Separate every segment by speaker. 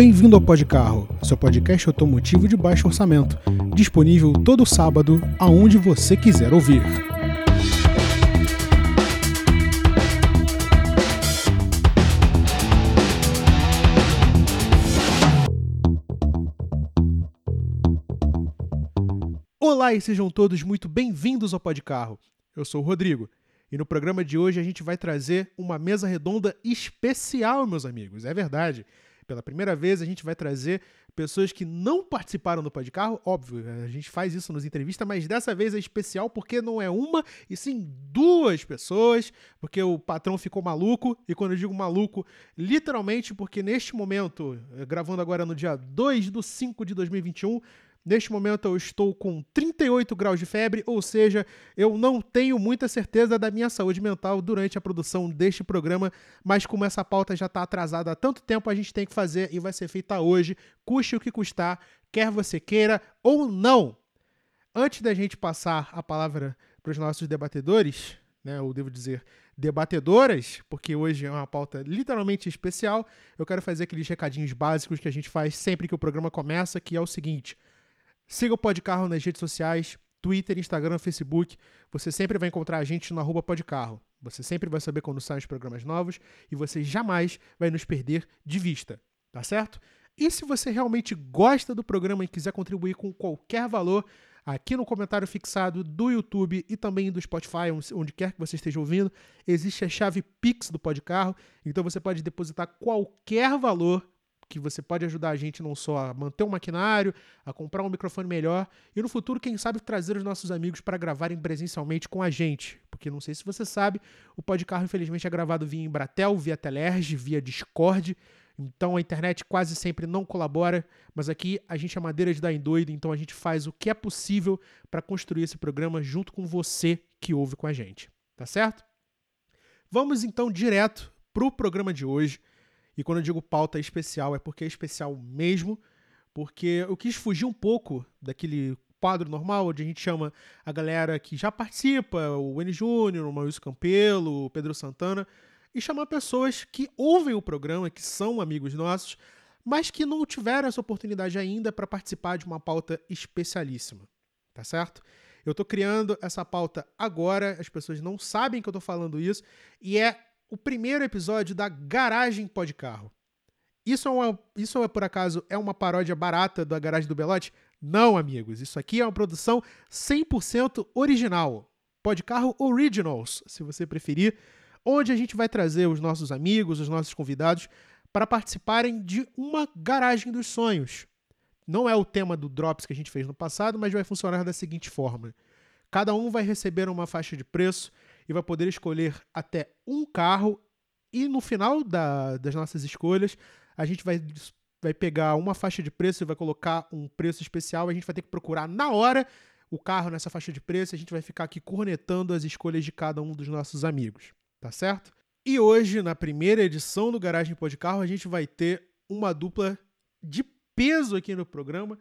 Speaker 1: Bem-vindo ao Podcarro, seu podcast automotivo de baixo orçamento, disponível todo sábado, aonde você quiser ouvir. Olá e sejam todos muito bem-vindos ao Podcarro. Eu sou o Rodrigo e no programa de hoje a gente vai trazer uma mesa redonda especial, meus amigos. É verdade. Pela primeira vez a gente vai trazer pessoas que não participaram do Podcarro. Óbvio, a gente faz isso nos entrevistas, mas dessa vez é especial porque não é uma, e sim duas pessoas, porque o patrão ficou maluco. E quando eu digo maluco, literalmente porque neste momento, gravando agora no dia 2 do 5 de 2021, Neste momento eu estou com 38 graus de febre, ou seja, eu não tenho muita certeza da minha saúde mental durante a produção deste programa, mas como essa pauta já está atrasada há tanto tempo, a gente tem que fazer e vai ser feita hoje, custe o que custar, quer você queira ou não. Antes da gente passar a palavra para os nossos debatedores, né, ou devo dizer debatedoras, porque hoje é uma pauta literalmente especial, eu quero fazer aqueles recadinhos básicos que a gente faz sempre que o programa começa, que é o seguinte: Siga o Podcarro nas redes sociais, Twitter, Instagram, Facebook. Você sempre vai encontrar a gente no arroba Podcarro. Você sempre vai saber quando saem os programas novos e você jamais vai nos perder de vista, tá certo? E se você realmente gosta do programa e quiser contribuir com qualquer valor, aqui no comentário fixado do YouTube e também do Spotify, onde quer que você esteja ouvindo, existe a chave Pix do Podcarro, então você pode depositar qualquer valor que você pode ajudar a gente não só a manter um maquinário, a comprar um microfone melhor e no futuro, quem sabe, trazer os nossos amigos para gravarem presencialmente com a gente. Porque não sei se você sabe, o Podcarro infelizmente é gravado via Embratel, via Telerge, via Discord. Então a internet quase sempre não colabora, mas aqui a gente é madeira de dar em doido, então a gente faz o que é possível para construir esse programa junto com você que ouve com a gente, tá certo? Vamos então direto para o programa de hoje. E quando eu digo pauta especial, é porque é especial mesmo, porque eu quis fugir um pouco daquele quadro normal, onde a gente chama a galera que já participa, o N Júnior, o Maurício Campelo, o Pedro Santana, e chamar pessoas que ouvem o programa, que são amigos nossos, mas que não tiveram essa oportunidade ainda para participar de uma pauta especialíssima, tá certo? Eu estou criando essa pauta agora, as pessoas não sabem que eu estou falando isso, e é o primeiro episódio da Garagem Pode Carro. Isso é, uma, isso é, por acaso, é uma paródia barata da Garagem do Belote? Não, amigos. Isso aqui é uma produção 100% original. Pode Carro Originals, se você preferir, onde a gente vai trazer os nossos amigos, os nossos convidados, para participarem de uma Garagem dos Sonhos. Não é o tema do Drops que a gente fez no passado, mas vai funcionar da seguinte forma: cada um vai receber uma faixa de preço e vai poder escolher até um carro. E no final da, das nossas escolhas, a gente vai, vai pegar uma faixa de preço e vai colocar um preço especial. A gente vai ter que procurar na hora o carro nessa faixa de preço. A gente vai ficar aqui cornetando as escolhas de cada um dos nossos amigos, tá certo? E hoje, na primeira edição do Garagem Pode Carro, a gente vai ter uma dupla de peso aqui no programa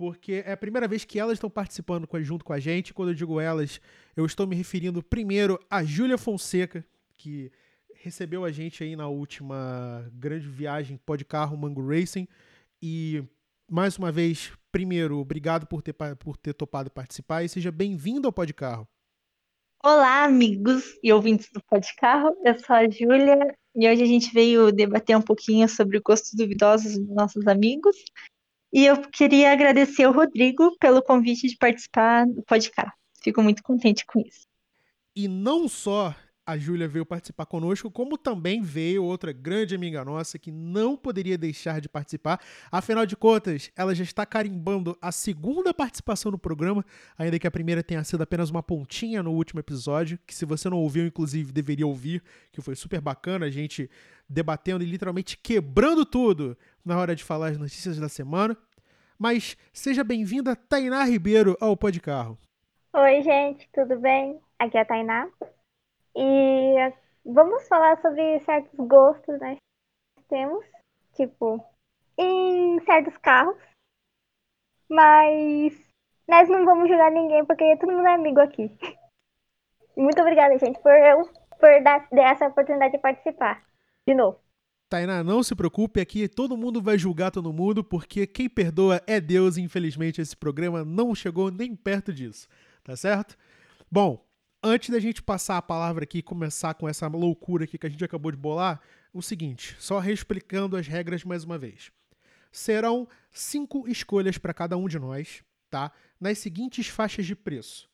Speaker 1: porque é a primeira vez que elas estão participando junto com a gente. Quando eu digo elas, eu estou me referindo primeiro a Júlia Fonseca, que recebeu a gente aí na última grande viagem pode carro Mango Racing. E mais uma vez, primeiro, obrigado por ter, por ter topado participar e seja bem-vindo ao Pode Carro.
Speaker 2: Olá, amigos e ouvintes do Pode Carro. Eu sou a Júlia e hoje a gente veio debater um pouquinho sobre gostos duvidosos dos nossos amigos e eu queria agradecer ao Rodrigo pelo convite de participar do podcast. Fico muito contente com isso.
Speaker 1: E não só a Júlia veio participar conosco, como também veio outra grande amiga nossa que não poderia deixar de participar. Afinal de contas, ela já está carimbando a segunda participação no programa, ainda que a primeira tenha sido apenas uma pontinha no último episódio, que se você não ouviu, inclusive, deveria ouvir, que foi super bacana, a gente debatendo e literalmente quebrando tudo na hora de falar as notícias da semana. Mas seja bem-vinda, Tainá Ribeiro, ao Pode Carro.
Speaker 3: Oi, gente, tudo bem? Aqui é a Tainá. E vamos falar sobre certos gostos, né? Temos, tipo, em certos carros. Mas nós não vamos julgar ninguém porque todo mundo é amigo aqui. Muito obrigada, gente, por, eu, por dar essa oportunidade de participar. De novo.
Speaker 1: Tainá, não se preocupe, aqui todo mundo vai julgar todo mundo, porque quem perdoa é Deus infelizmente esse programa não chegou nem perto disso, tá certo? Bom, antes da gente passar a palavra aqui e começar com essa loucura aqui que a gente acabou de bolar, o seguinte, só reexplicando as regras mais uma vez. Serão cinco escolhas para cada um de nós, tá? Nas seguintes faixas de preço: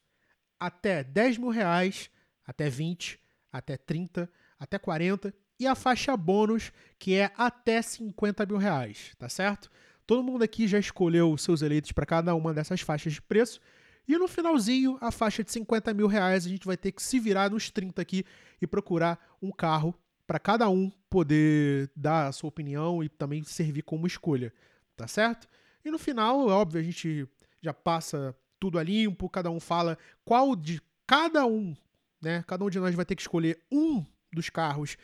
Speaker 1: até 10 mil reais, até 20, até 30, até 40 e a faixa bônus, que é até 50 mil reais, tá certo? Todo mundo aqui já escolheu os seus eleitos para cada uma dessas faixas de preço. E no finalzinho, a faixa de 50 mil reais, a gente vai ter que se virar nos 30 aqui e procurar um carro para cada um poder dar a sua opinião e também servir como escolha, tá certo? E no final, é óbvio, a gente já passa tudo a limpo, cada um fala qual de cada um, né? Cada um de nós vai ter que escolher um dos carros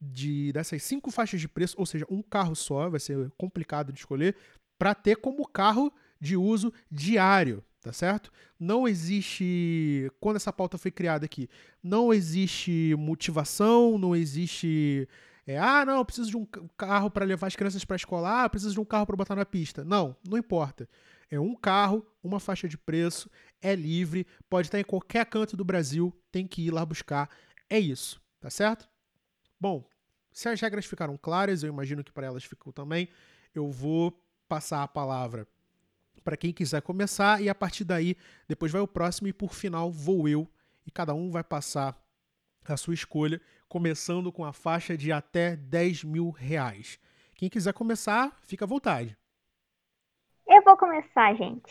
Speaker 1: de dessas cinco faixas de preço, ou seja, um carro só, vai ser complicado de escolher, para ter como carro de uso diário, tá certo? Não existe, quando essa pauta foi criada aqui, não existe motivação, não existe, é, ah, não, eu preciso de um carro para levar as crianças para escolar, ah, preciso de um carro para botar na pista. Não, não importa. É um carro, uma faixa de preço, é livre, pode estar em qualquer canto do Brasil, tem que ir lá buscar. É isso, tá certo? Bom, se as regras ficaram claras, eu imagino que para elas ficou também, eu vou passar a palavra para quem quiser começar e a partir daí, depois vai o próximo e por final vou eu e cada um vai passar a sua escolha, começando com a faixa de até 10 mil reais. Quem quiser começar, fica à vontade.
Speaker 3: Eu vou começar, gente.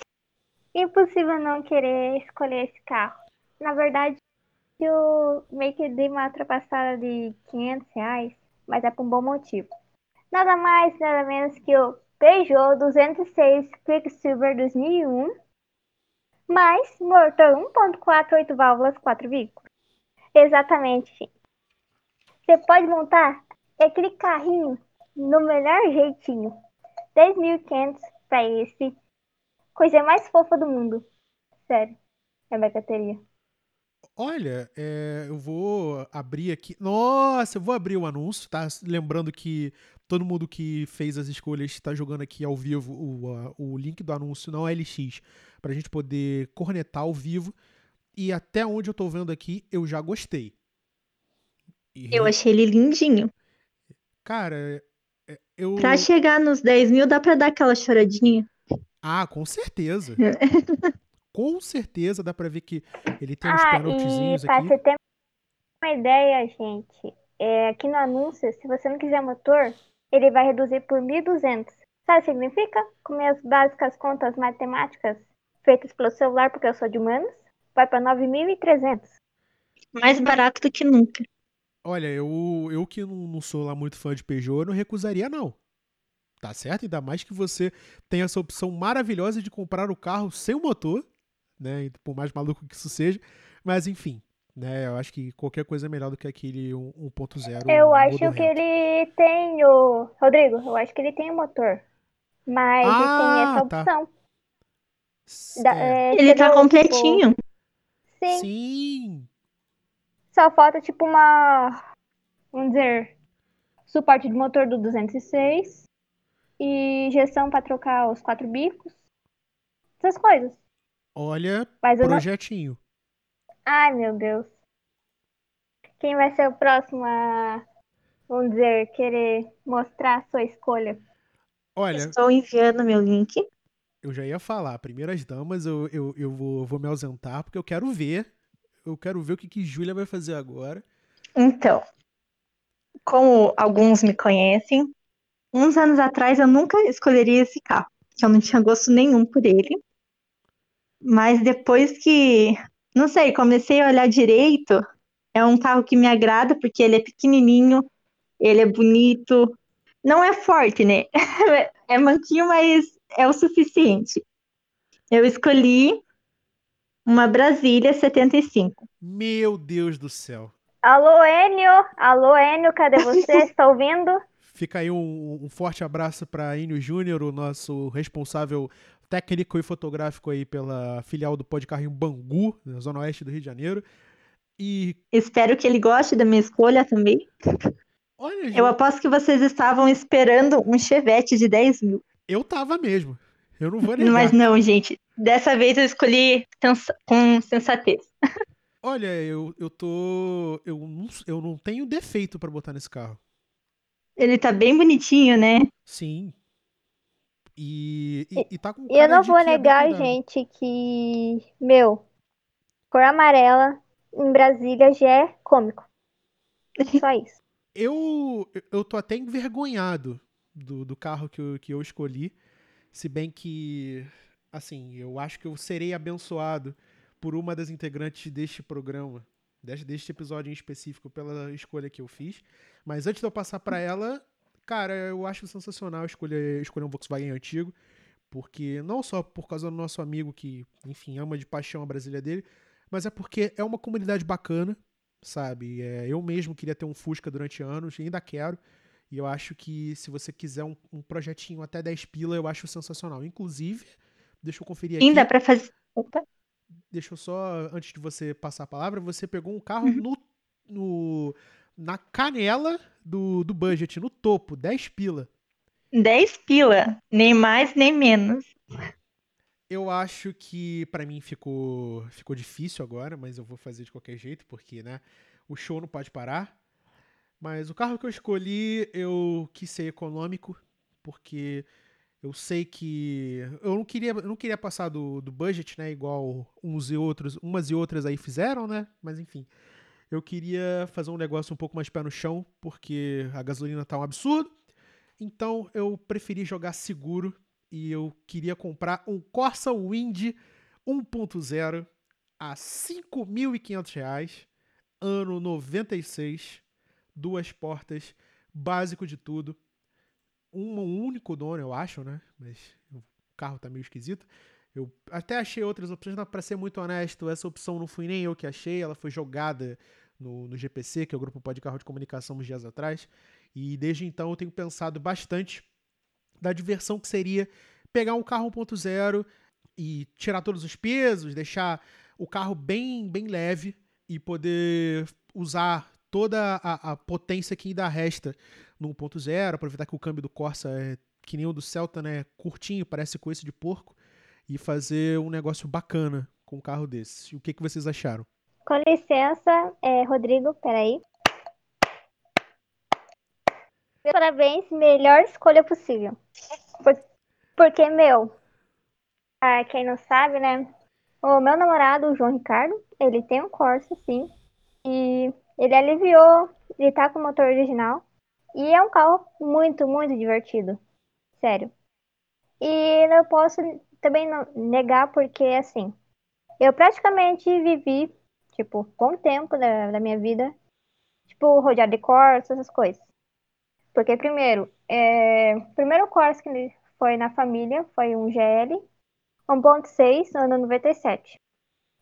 Speaker 3: Impossível não querer escolher esse carro. Na verdade, eu meio que dei uma ultrapassada de 500 reais, mas é por um bom motivo. Nada mais, nada menos que o Peugeot 206 Quicksilver 2001, mais motor 1.4 8 válvulas 4 veículos. Exatamente, gente. Você pode montar aquele carrinho no melhor jeitinho. 10.500 para esse. Coisa mais fofa do mundo. Sério. É bateria.
Speaker 1: Olha, é, eu vou abrir aqui. Nossa, eu vou abrir o anúncio, tá? Lembrando que todo mundo que fez as escolhas está jogando aqui ao vivo o, o link do anúncio não é LX, pra gente poder cornetar ao vivo. E até onde eu tô vendo aqui, eu já gostei.
Speaker 2: E... Eu achei ele lindinho.
Speaker 1: Cara, é, eu.
Speaker 2: Pra chegar nos 10 mil, dá pra dar aquela choradinha.
Speaker 1: Ah, com certeza. com certeza dá pra ver que ele tem uns
Speaker 3: ah,
Speaker 1: penaltizinhos
Speaker 3: e pra
Speaker 1: aqui.
Speaker 3: você ter uma ideia, gente, é, aqui no anúncio, se você não quiser motor, ele vai reduzir por 1.200. Sabe o que significa? Com minhas básicas contas matemáticas feitas pelo celular, porque eu sou de humanos, vai para 9.300.
Speaker 2: Mais barato do que nunca.
Speaker 1: Olha, eu, eu que não, não sou lá muito fã de Peugeot, eu não recusaria não. Tá certo? Ainda mais que você tem essa opção maravilhosa de comprar o carro sem o motor, né? Por mais maluco que isso seja. Mas enfim, né? Eu acho que qualquer coisa é melhor do que aquele 1.0.
Speaker 3: Eu acho que ele tem o. Rodrigo, eu acho que ele tem o motor. Mas ah, ele tem essa
Speaker 1: tá.
Speaker 3: opção.
Speaker 1: Da,
Speaker 3: é,
Speaker 2: ele tá completinho.
Speaker 3: Sim.
Speaker 1: Sim.
Speaker 3: Só falta tipo uma. Vamos dizer. Suporte de motor do 206. E injeção para trocar os quatro bicos. Essas coisas.
Speaker 1: Olha,
Speaker 3: Mas eu não-
Speaker 1: projetinho.
Speaker 3: Ai, meu Deus. Quem vai ser o próximo a, vamos dizer, querer mostrar a sua escolha?
Speaker 1: Olha,
Speaker 2: Estou enviando meu link.
Speaker 1: eu já ia falar, primeiras damas, eu, eu, eu vou, vou me ausentar, porque eu quero ver. Eu quero ver o que, que Júlia vai fazer agora.
Speaker 2: Então, como alguns me conhecem, uns anos atrás eu nunca escolheria esse carro, que eu não tinha gosto nenhum por ele. Mas depois que, não sei, comecei a olhar direito, é um carro que me agrada porque ele é pequenininho, ele é bonito, não é forte, né? É manquinho, mas é o suficiente. Eu escolhi uma Brasília 75.
Speaker 1: Meu Deus do céu.
Speaker 3: Alô, Enio? Alô, Enio, cadê você? Está ouvindo?
Speaker 1: Fica aí um, um forte abraço para Enio Júnior, o nosso responsável técnico e fotográfico aí pela filial do Podcarrinho Bangu, na zona oeste do Rio de Janeiro. E
Speaker 2: Espero que ele goste da minha escolha também.
Speaker 1: Olha, Ju,
Speaker 2: Eu aposto que vocês estavam esperando um chevette de 10 mil.
Speaker 1: eu tava mesmo. Eu não vou negar.
Speaker 2: Mas não, gente. Dessa vez eu escolhi sensa- com sensatez.
Speaker 1: Olha, eu, eu tô. Eu não, eu não tenho defeito pra botar nesse carro.
Speaker 2: Ele tá bem bonitinho, né?
Speaker 1: Sim. E, e, e tá com
Speaker 3: E eu não
Speaker 1: de
Speaker 3: vou
Speaker 1: é
Speaker 3: negar, gente, que, meu, cor amarela em Brasília já é cômico. Só isso.
Speaker 1: Eu, eu tô até envergonhado do, do carro que eu, que eu escolhi. Se bem que, assim, eu acho que eu serei abençoado por uma das integrantes deste programa, deste, deste episódio em específico, pela escolha que eu fiz. Mas antes de eu passar pra ela, cara, eu acho sensacional escolher, escolher um Volkswagen antigo. Porque não só por causa do nosso amigo que, enfim, ama de paixão a Brasília dele, mas é porque é uma comunidade bacana, sabe? É, eu mesmo queria ter um Fusca durante anos, e ainda quero. E eu acho que se você quiser um, um projetinho até 10 pila, eu acho sensacional. Inclusive, deixa eu conferir aqui.
Speaker 2: Ainda pra fazer. Opa.
Speaker 1: Deixa eu só, antes de você passar a palavra, você pegou um carro no, no- na canela do, do budget, no topo, 10 pila.
Speaker 2: 10 pila. Nem mais, nem menos.
Speaker 1: Eu acho que pra mim ficou ficou difícil agora, mas eu vou fazer de qualquer jeito, porque, né, o show não pode parar. Mas o carro que eu escolhi, eu quis ser econômico, porque eu sei que eu não queria, eu não queria passar do, do budget, né, igual uns e outros, umas e outras aí fizeram, né? Mas enfim, eu queria fazer um negócio um pouco mais pé no chão, porque a gasolina tá um absurdo. Então eu preferi jogar seguro e eu queria comprar um Corsa Wind 1.0 a 5.500 reais, ano 96, duas portas, básico de tudo. Um, único dono, eu acho, né? Mas o carro tá meio esquisito. Eu até achei outras opções, mas pra ser muito honesto, essa opção não fui nem eu que achei, ela foi jogada no, no GPC, que é o Grupo Pó de Carro de Comunicação, uns dias atrás. E desde então eu tenho pensado bastante da diversão que seria pegar um carro 1.0 e tirar todos os pesos, deixar o carro bem, bem leve e poder usar toda a, a potência que ainda resta no 1.0, aproveitar que o câmbio do Corsa é que nem o do Celta, né? Curtinho, parece coice de porco, e fazer um negócio bacana com um carro desse. O que, que vocês acharam?
Speaker 3: Com licença, é, Rodrigo, peraí. Parabéns, melhor escolha possível. Por- porque, meu, quem não sabe, né? O meu namorado, o João Ricardo, ele tem um Corsa, sim. E ele aliviou, ele tá com o motor original. E é um carro muito, muito divertido. Sério. E não posso também negar, porque, assim, eu praticamente vivi tipo, bom tempo da, da minha vida, tipo, rodeado de Corsa, essas coisas. Porque, primeiro, é, o primeiro Corsa que foi na família foi um GL 1.6, ano 97,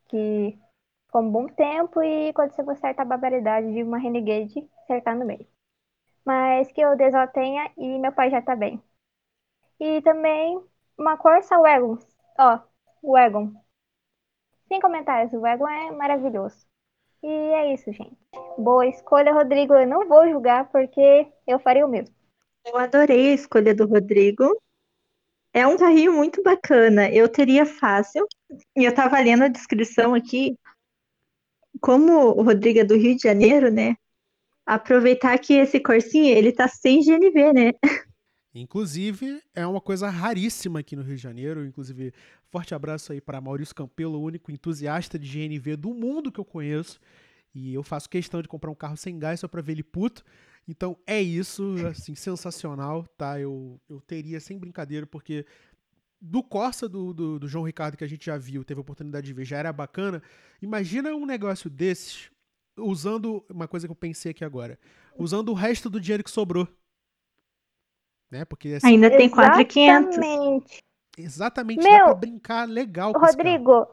Speaker 3: que ficou um bom tempo e quando você for certa a barbaridade de uma Renegade cercar no meio. Mas que o Deus tenha e meu pai já tá bem. E também uma Corsa Wagon, ó, Wagon, sem comentários, o Wagon é maravilhoso. E é isso, gente. Boa escolha, Rodrigo. Eu não vou julgar porque eu faria o mesmo.
Speaker 2: Eu adorei a escolha do Rodrigo. É um carrinho muito bacana. Eu teria fácil. E eu tava lendo a descrição aqui. Como o Rodrigo é do Rio de Janeiro, né? Aproveitar que esse Corsinha, ele tá sem GNV, né?
Speaker 1: Inclusive, é uma coisa raríssima aqui no Rio de Janeiro. Inclusive, forte abraço aí para Maurício Campelo, o único entusiasta de GNV do mundo que eu conheço. E eu faço questão de comprar um carro sem gás só pra ver ele puto. Então é isso, assim, sensacional, tá? Eu, eu teria, sem brincadeira, porque do Corsa do, do, do João Ricardo que a gente já viu, teve a oportunidade de ver, já era bacana. Imagina um negócio desses usando uma coisa que eu pensei aqui agora, usando o resto do dinheiro que sobrou. Né? Porque assim,
Speaker 2: Ainda tem 4,500.
Speaker 3: Exatamente.
Speaker 1: exatamente
Speaker 3: Meu,
Speaker 1: dá pra brincar legal com.
Speaker 3: Rodrigo,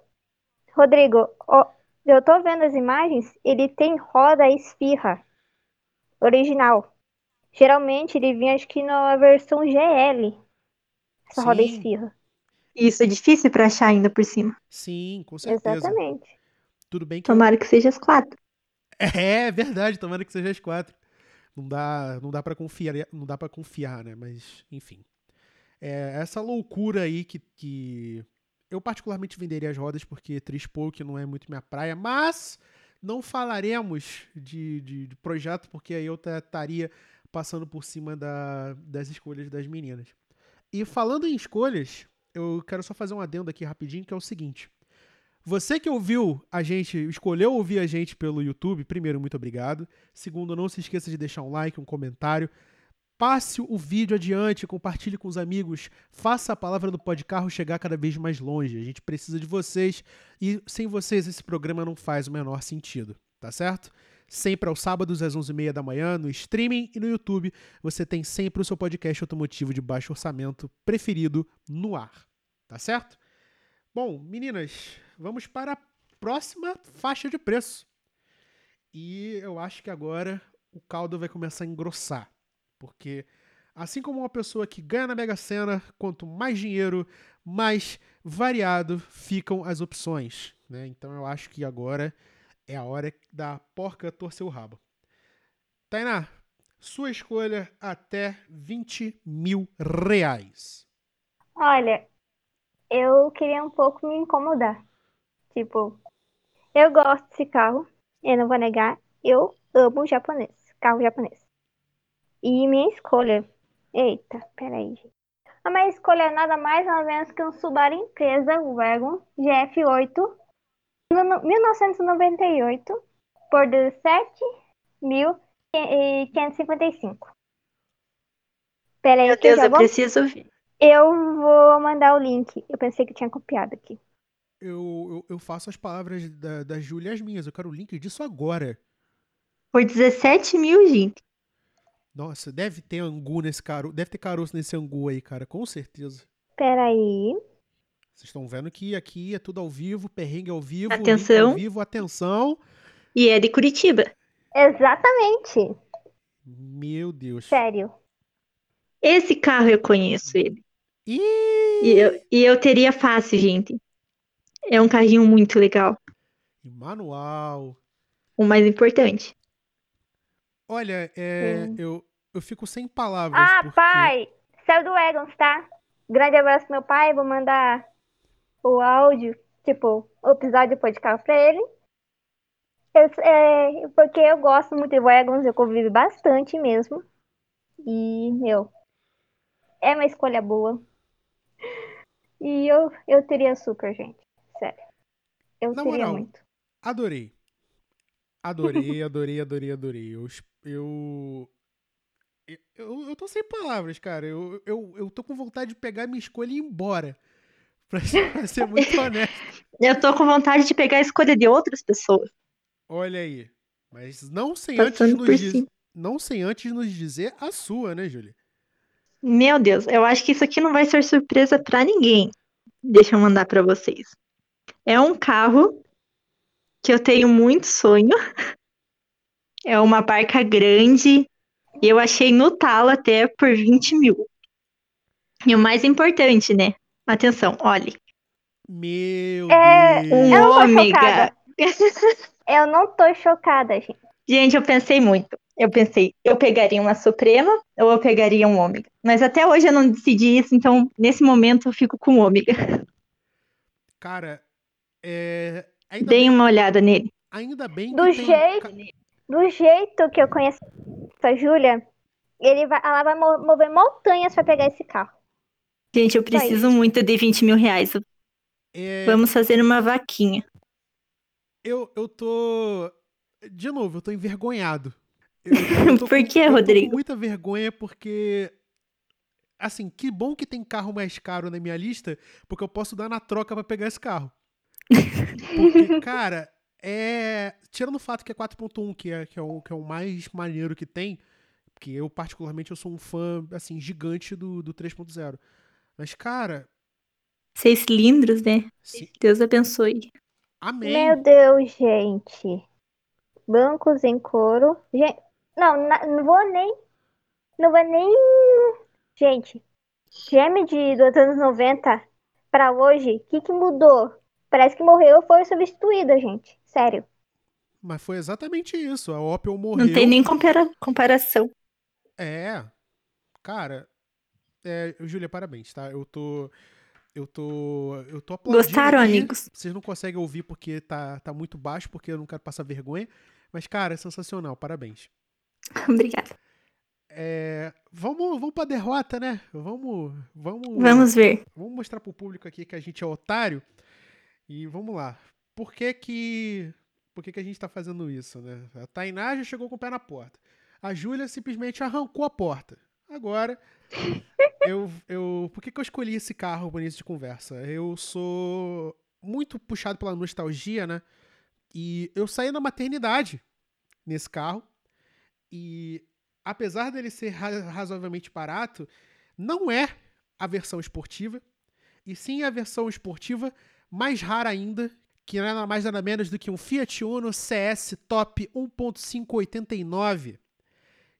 Speaker 3: Rodrigo, ó, eu tô vendo as imagens, ele tem roda esfirra original. Geralmente ele vinha acho que na versão GL. Essa roda
Speaker 1: Sim.
Speaker 3: esfirra.
Speaker 2: Isso é difícil pra achar ainda por cima.
Speaker 1: Sim, com certeza.
Speaker 3: Exatamente.
Speaker 1: Tudo bem que
Speaker 2: Tomara que seja as quatro.
Speaker 1: É verdade, tomara que seja as quatro. Não dá, não dá para confiar, não dá para confiar, né? Mas enfim, é essa loucura aí que, que eu particularmente venderia as rodas porque Trispoke não é muito minha praia, mas não falaremos de, de, de projeto porque aí eu estaria passando por cima da, das escolhas das meninas. E falando em escolhas, eu quero só fazer um adendo aqui rapidinho, que é o seguinte. Você que ouviu a gente, escolheu ouvir a gente pelo YouTube, primeiro, muito obrigado. Segundo, não se esqueça de deixar um like, um comentário. Passe o vídeo adiante, compartilhe com os amigos, faça a palavra do Podcarro chegar cada vez mais longe. A gente precisa de vocês e sem vocês esse programa não faz o menor sentido, tá certo? Sempre aos sábados às 11h30 da manhã, no streaming e no YouTube, você tem sempre o seu podcast automotivo de baixo orçamento preferido no ar, tá certo? Bom, meninas, vamos para a próxima faixa de preço. E eu acho que agora o caldo vai começar a engrossar. Porque assim como uma pessoa que ganha na Mega Sena, quanto mais dinheiro, mais variado ficam as opções. Né? Então eu acho que agora é a hora da porca torcer o rabo. Tainá, sua escolha até 20 mil reais.
Speaker 3: Olha, eu queria um pouco me incomodar. Tipo, eu gosto desse carro, eu não vou negar, eu amo japonês, carro japonês. E minha escolha. Eita, peraí, gente. A minha escolha é nada mais nada menos que um Subaru Impreza Wagon GF8 1998 por 17.555. Peraí,
Speaker 2: Meu Deus, eu,
Speaker 3: vou...
Speaker 2: preciso ver.
Speaker 3: Eu vou mandar o link. Eu pensei que tinha copiado aqui.
Speaker 1: Eu, eu, eu faço as palavras da, da Júlia as minhas. Eu quero o link disso agora.
Speaker 2: Por 17 mil, gente.
Speaker 1: Nossa, deve ter angu nesse caroço. Deve ter caroço nesse angu aí, cara, com certeza.
Speaker 3: Peraí.
Speaker 1: Vocês estão vendo que aqui é tudo ao vivo, perrengue ao vivo,
Speaker 2: atenção.
Speaker 1: ao vivo, atenção.
Speaker 2: E é de Curitiba.
Speaker 3: Exatamente.
Speaker 1: Meu Deus.
Speaker 3: Sério.
Speaker 2: Esse carro eu conheço ele.
Speaker 1: E...
Speaker 2: E, eu, e eu teria fácil, gente. É um carrinho muito legal.
Speaker 1: E manual.
Speaker 2: O mais importante.
Speaker 1: Olha, é, eu, eu fico sem palavras.
Speaker 3: Ah,
Speaker 1: porque...
Speaker 3: pai! Saiu do Egons, tá? Grande abraço meu pai, vou mandar o áudio, tipo, o episódio de carro pra ele. Eu, é, porque eu gosto muito de Wagons, eu convivo bastante mesmo. E, meu, é uma escolha boa. E eu, eu teria super, gente. Sério. Eu
Speaker 1: Na
Speaker 3: teria
Speaker 1: moral,
Speaker 3: muito.
Speaker 1: Adorei. Adorei, adorei, adorei, adorei. Eu, eu, eu, eu tô sem palavras, cara. Eu, eu, eu tô com vontade de pegar minha escolha e ir embora. Pra ser, pra ser muito honesto.
Speaker 2: Eu tô com vontade de pegar a escolha de outras pessoas.
Speaker 1: Olha aí. Mas não sem
Speaker 2: Passando
Speaker 1: antes nos dizer. Não sem antes nos dizer a sua, né, Júlia?
Speaker 2: Meu Deus, eu acho que isso aqui não vai ser surpresa pra ninguém. Deixa eu mandar pra vocês. É um carro que eu tenho muito sonho. É uma barca grande. E eu achei no talo até por 20 mil. E o mais importante, né? Atenção, olhe.
Speaker 1: Meu
Speaker 3: É,
Speaker 1: Deus.
Speaker 2: Um
Speaker 3: Eu não tô
Speaker 2: ômega.
Speaker 3: chocada. Eu não tô chocada, gente.
Speaker 2: Gente, eu pensei muito. Eu pensei, eu pegaria uma Suprema ou eu pegaria um ômega. Mas até hoje eu não decidi isso, então nesse momento eu fico com o ômega.
Speaker 1: Cara, é. Ainda
Speaker 2: Deem
Speaker 1: bem,
Speaker 2: uma olhada nele.
Speaker 1: ainda bem que
Speaker 3: Do
Speaker 1: tem.
Speaker 3: jeito- Do jeito que eu conheço a Júlia, ele vai, ela vai mo- mover montanhas pra pegar esse carro.
Speaker 2: Gente, eu preciso muito de 20 mil reais.
Speaker 1: é,
Speaker 2: Vamos fazer uma vaquinha.
Speaker 1: eu, eu tô. De novo, eu tô envergonhado. Eu, eu
Speaker 2: Por
Speaker 1: com-
Speaker 2: quê,
Speaker 1: eu tô com
Speaker 2: Rodrigo?
Speaker 1: muita vergonha porque. Assim, que bom que tem carro mais caro na minha lista, porque eu posso dar na troca pra pegar esse carro. Porque, cara, é. Tirando o fato que é 4.1, que é, que, é o, que é o mais maneiro que tem, porque eu, particularmente, eu sou um fã, assim, gigante do, do 3.0. Mas, cara,
Speaker 2: Seis cilindros, né?
Speaker 1: se-
Speaker 2: Deus abençoe.
Speaker 1: amém.
Speaker 3: Meu Deus, gente. Bancos em couro. Gente, não, na- não vou nem. Não vou nem. Gente, geme de dos anos 90 pra hoje, o que, que mudou? Parece que morreu ou foi substituída, gente. Sério.
Speaker 1: mas foi exatamente isso. A Opel morreu.
Speaker 2: Não tem nem compara comparação.
Speaker 1: É. Cara, é, Júlia, parabéns, tá? Eu tô. Eu tô. Eu tô aplaudindo.
Speaker 2: Gostaram,
Speaker 1: aqui.
Speaker 2: amigos?
Speaker 1: Vocês não conseguem ouvir porque tá, tá muito baixo, porque eu não quero passar vergonha. Mas, cara, é sensacional. Parabéns.
Speaker 2: Obrigada.
Speaker 1: É, vamos, vamos pra derrota, né? Vamos. Vamos,
Speaker 2: Vamos ver.
Speaker 1: vamos mostrar pro público aqui que a gente é otário. E vamos lá. Por que que. Por que, que a gente tá fazendo isso, né? A Tainá já chegou com o pé na porta. A Júlia simplesmente arrancou a porta. Agora, eu, eu. Por que, que eu escolhi esse carro para início de conversa? Eu sou muito puxado pela nostalgia, né? E eu saí da maternidade nesse carro. E apesar dele ser ra- razoavelmente barato, não é a versão esportiva, e sim a versão esportiva mais rara ainda, que nada mais nada menos do que um Fiat Uno CS Top 1.589,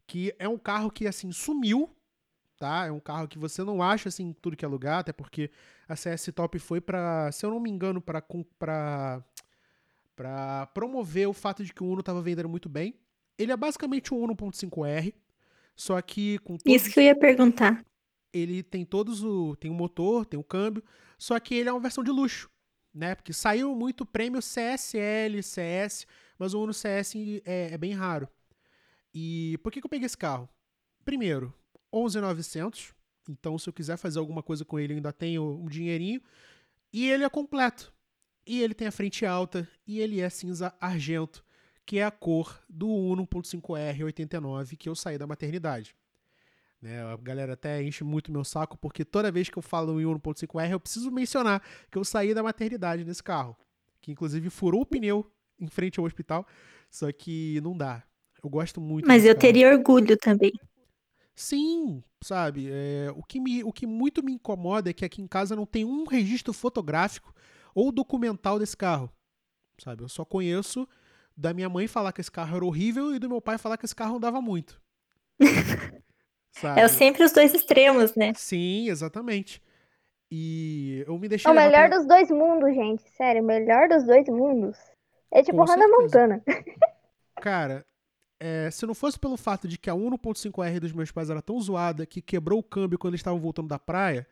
Speaker 1: que é um carro que assim sumiu, tá? É um carro que você não acha assim tudo que é lugar, até porque a CS Top foi para, se eu não me engano, para para promover o fato de que o Uno estava vendendo muito bem. Ele é basicamente um Uno 1.5R, só que com todos
Speaker 2: Isso que eu ia perguntar.
Speaker 1: ele tem todos o tem o motor, tem o câmbio, só que ele é uma versão de luxo, né? Porque saiu muito prêmio CSL, CS, mas o Uno CS é, é bem raro. E por que, que eu peguei esse carro? Primeiro, 11.900, então se eu quiser fazer alguma coisa com ele, ainda tenho um dinheirinho. E ele é completo. E ele tem a frente alta e ele é cinza argento, que é a cor do Uno 1.5R 89 que eu saí da maternidade. Né, a galera até enche muito meu saco, porque toda vez que eu falo em 1.5R, eu preciso mencionar que eu saí da maternidade nesse carro. Que inclusive furou o pneu em frente ao hospital. Só que não dá. Eu gosto muito
Speaker 2: Mas eu
Speaker 1: carro.
Speaker 2: teria orgulho também.
Speaker 1: Sim, sabe? é, o, que me, o que muito me incomoda é que aqui em casa não tem um registro fotográfico ou documental desse carro. Sabe? Eu só conheço da minha mãe falar que esse carro era horrível e do meu pai falar que esse carro andava muito. sabe?
Speaker 2: É sempre os dois extremos, né?
Speaker 1: Sim, exatamente. E eu me deixei
Speaker 3: O melhor
Speaker 1: pela-
Speaker 3: dos dois mundos, gente. Sério, o melhor dos dois mundos. É tipo
Speaker 1: Com
Speaker 3: Hannah
Speaker 1: certeza.
Speaker 3: Montana.
Speaker 1: Cara, é, se não fosse pelo fato de que a 1.5R dos meus pais era tão zoada que quebrou o câmbio quando eles estavam voltando da praia,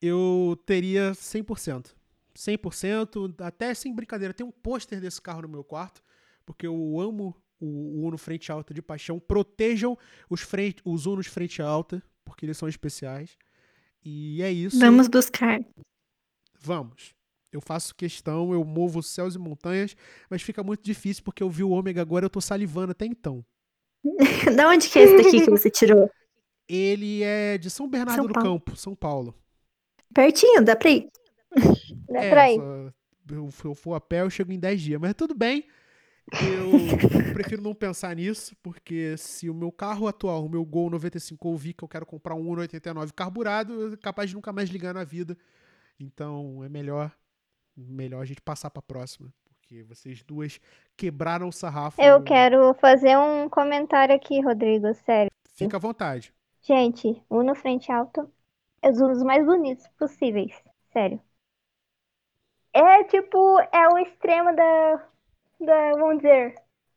Speaker 1: eu teria 100%. 100%, até sem brincadeira. Tem um pôster desse carro no meu quarto, porque eu amo o, o Uno frente alta de paixão. Protejam os, frente, os Unos frente alta, porque eles são especiais. E é isso.
Speaker 2: Vamos buscar.
Speaker 1: Vamos. Eu faço questão, eu movo os céus e montanhas, mas fica muito difícil porque eu vi o ômega agora, eu tô salivando até então.
Speaker 2: da onde que é esse daqui que você tirou?
Speaker 1: Ele é de São Bernardo
Speaker 2: São
Speaker 1: do
Speaker 2: Paulo.
Speaker 1: Campo, São Paulo.
Speaker 2: Pertinho, dá pra ir.
Speaker 3: Dá
Speaker 1: é,
Speaker 3: pra ir.
Speaker 1: eu, eu for a pé, eu chego em 10 dias, mas tudo bem. Eu prefiro não pensar nisso, porque se o meu carro atual, o meu Gol 95 ouvir que eu quero comprar um 1.89 carburado, eu capaz de nunca mais ligar na vida. Então é melhor melhor a gente passar pra próxima, porque vocês duas quebraram o sarrafo.
Speaker 3: Eu quero fazer um comentário aqui, Rodrigo, sério.
Speaker 1: Fica à vontade.
Speaker 3: Gente, Uno frente alto é um dos mais bonitos possíveis. Sério. É tipo, é o extremo da, da, vamos dizer,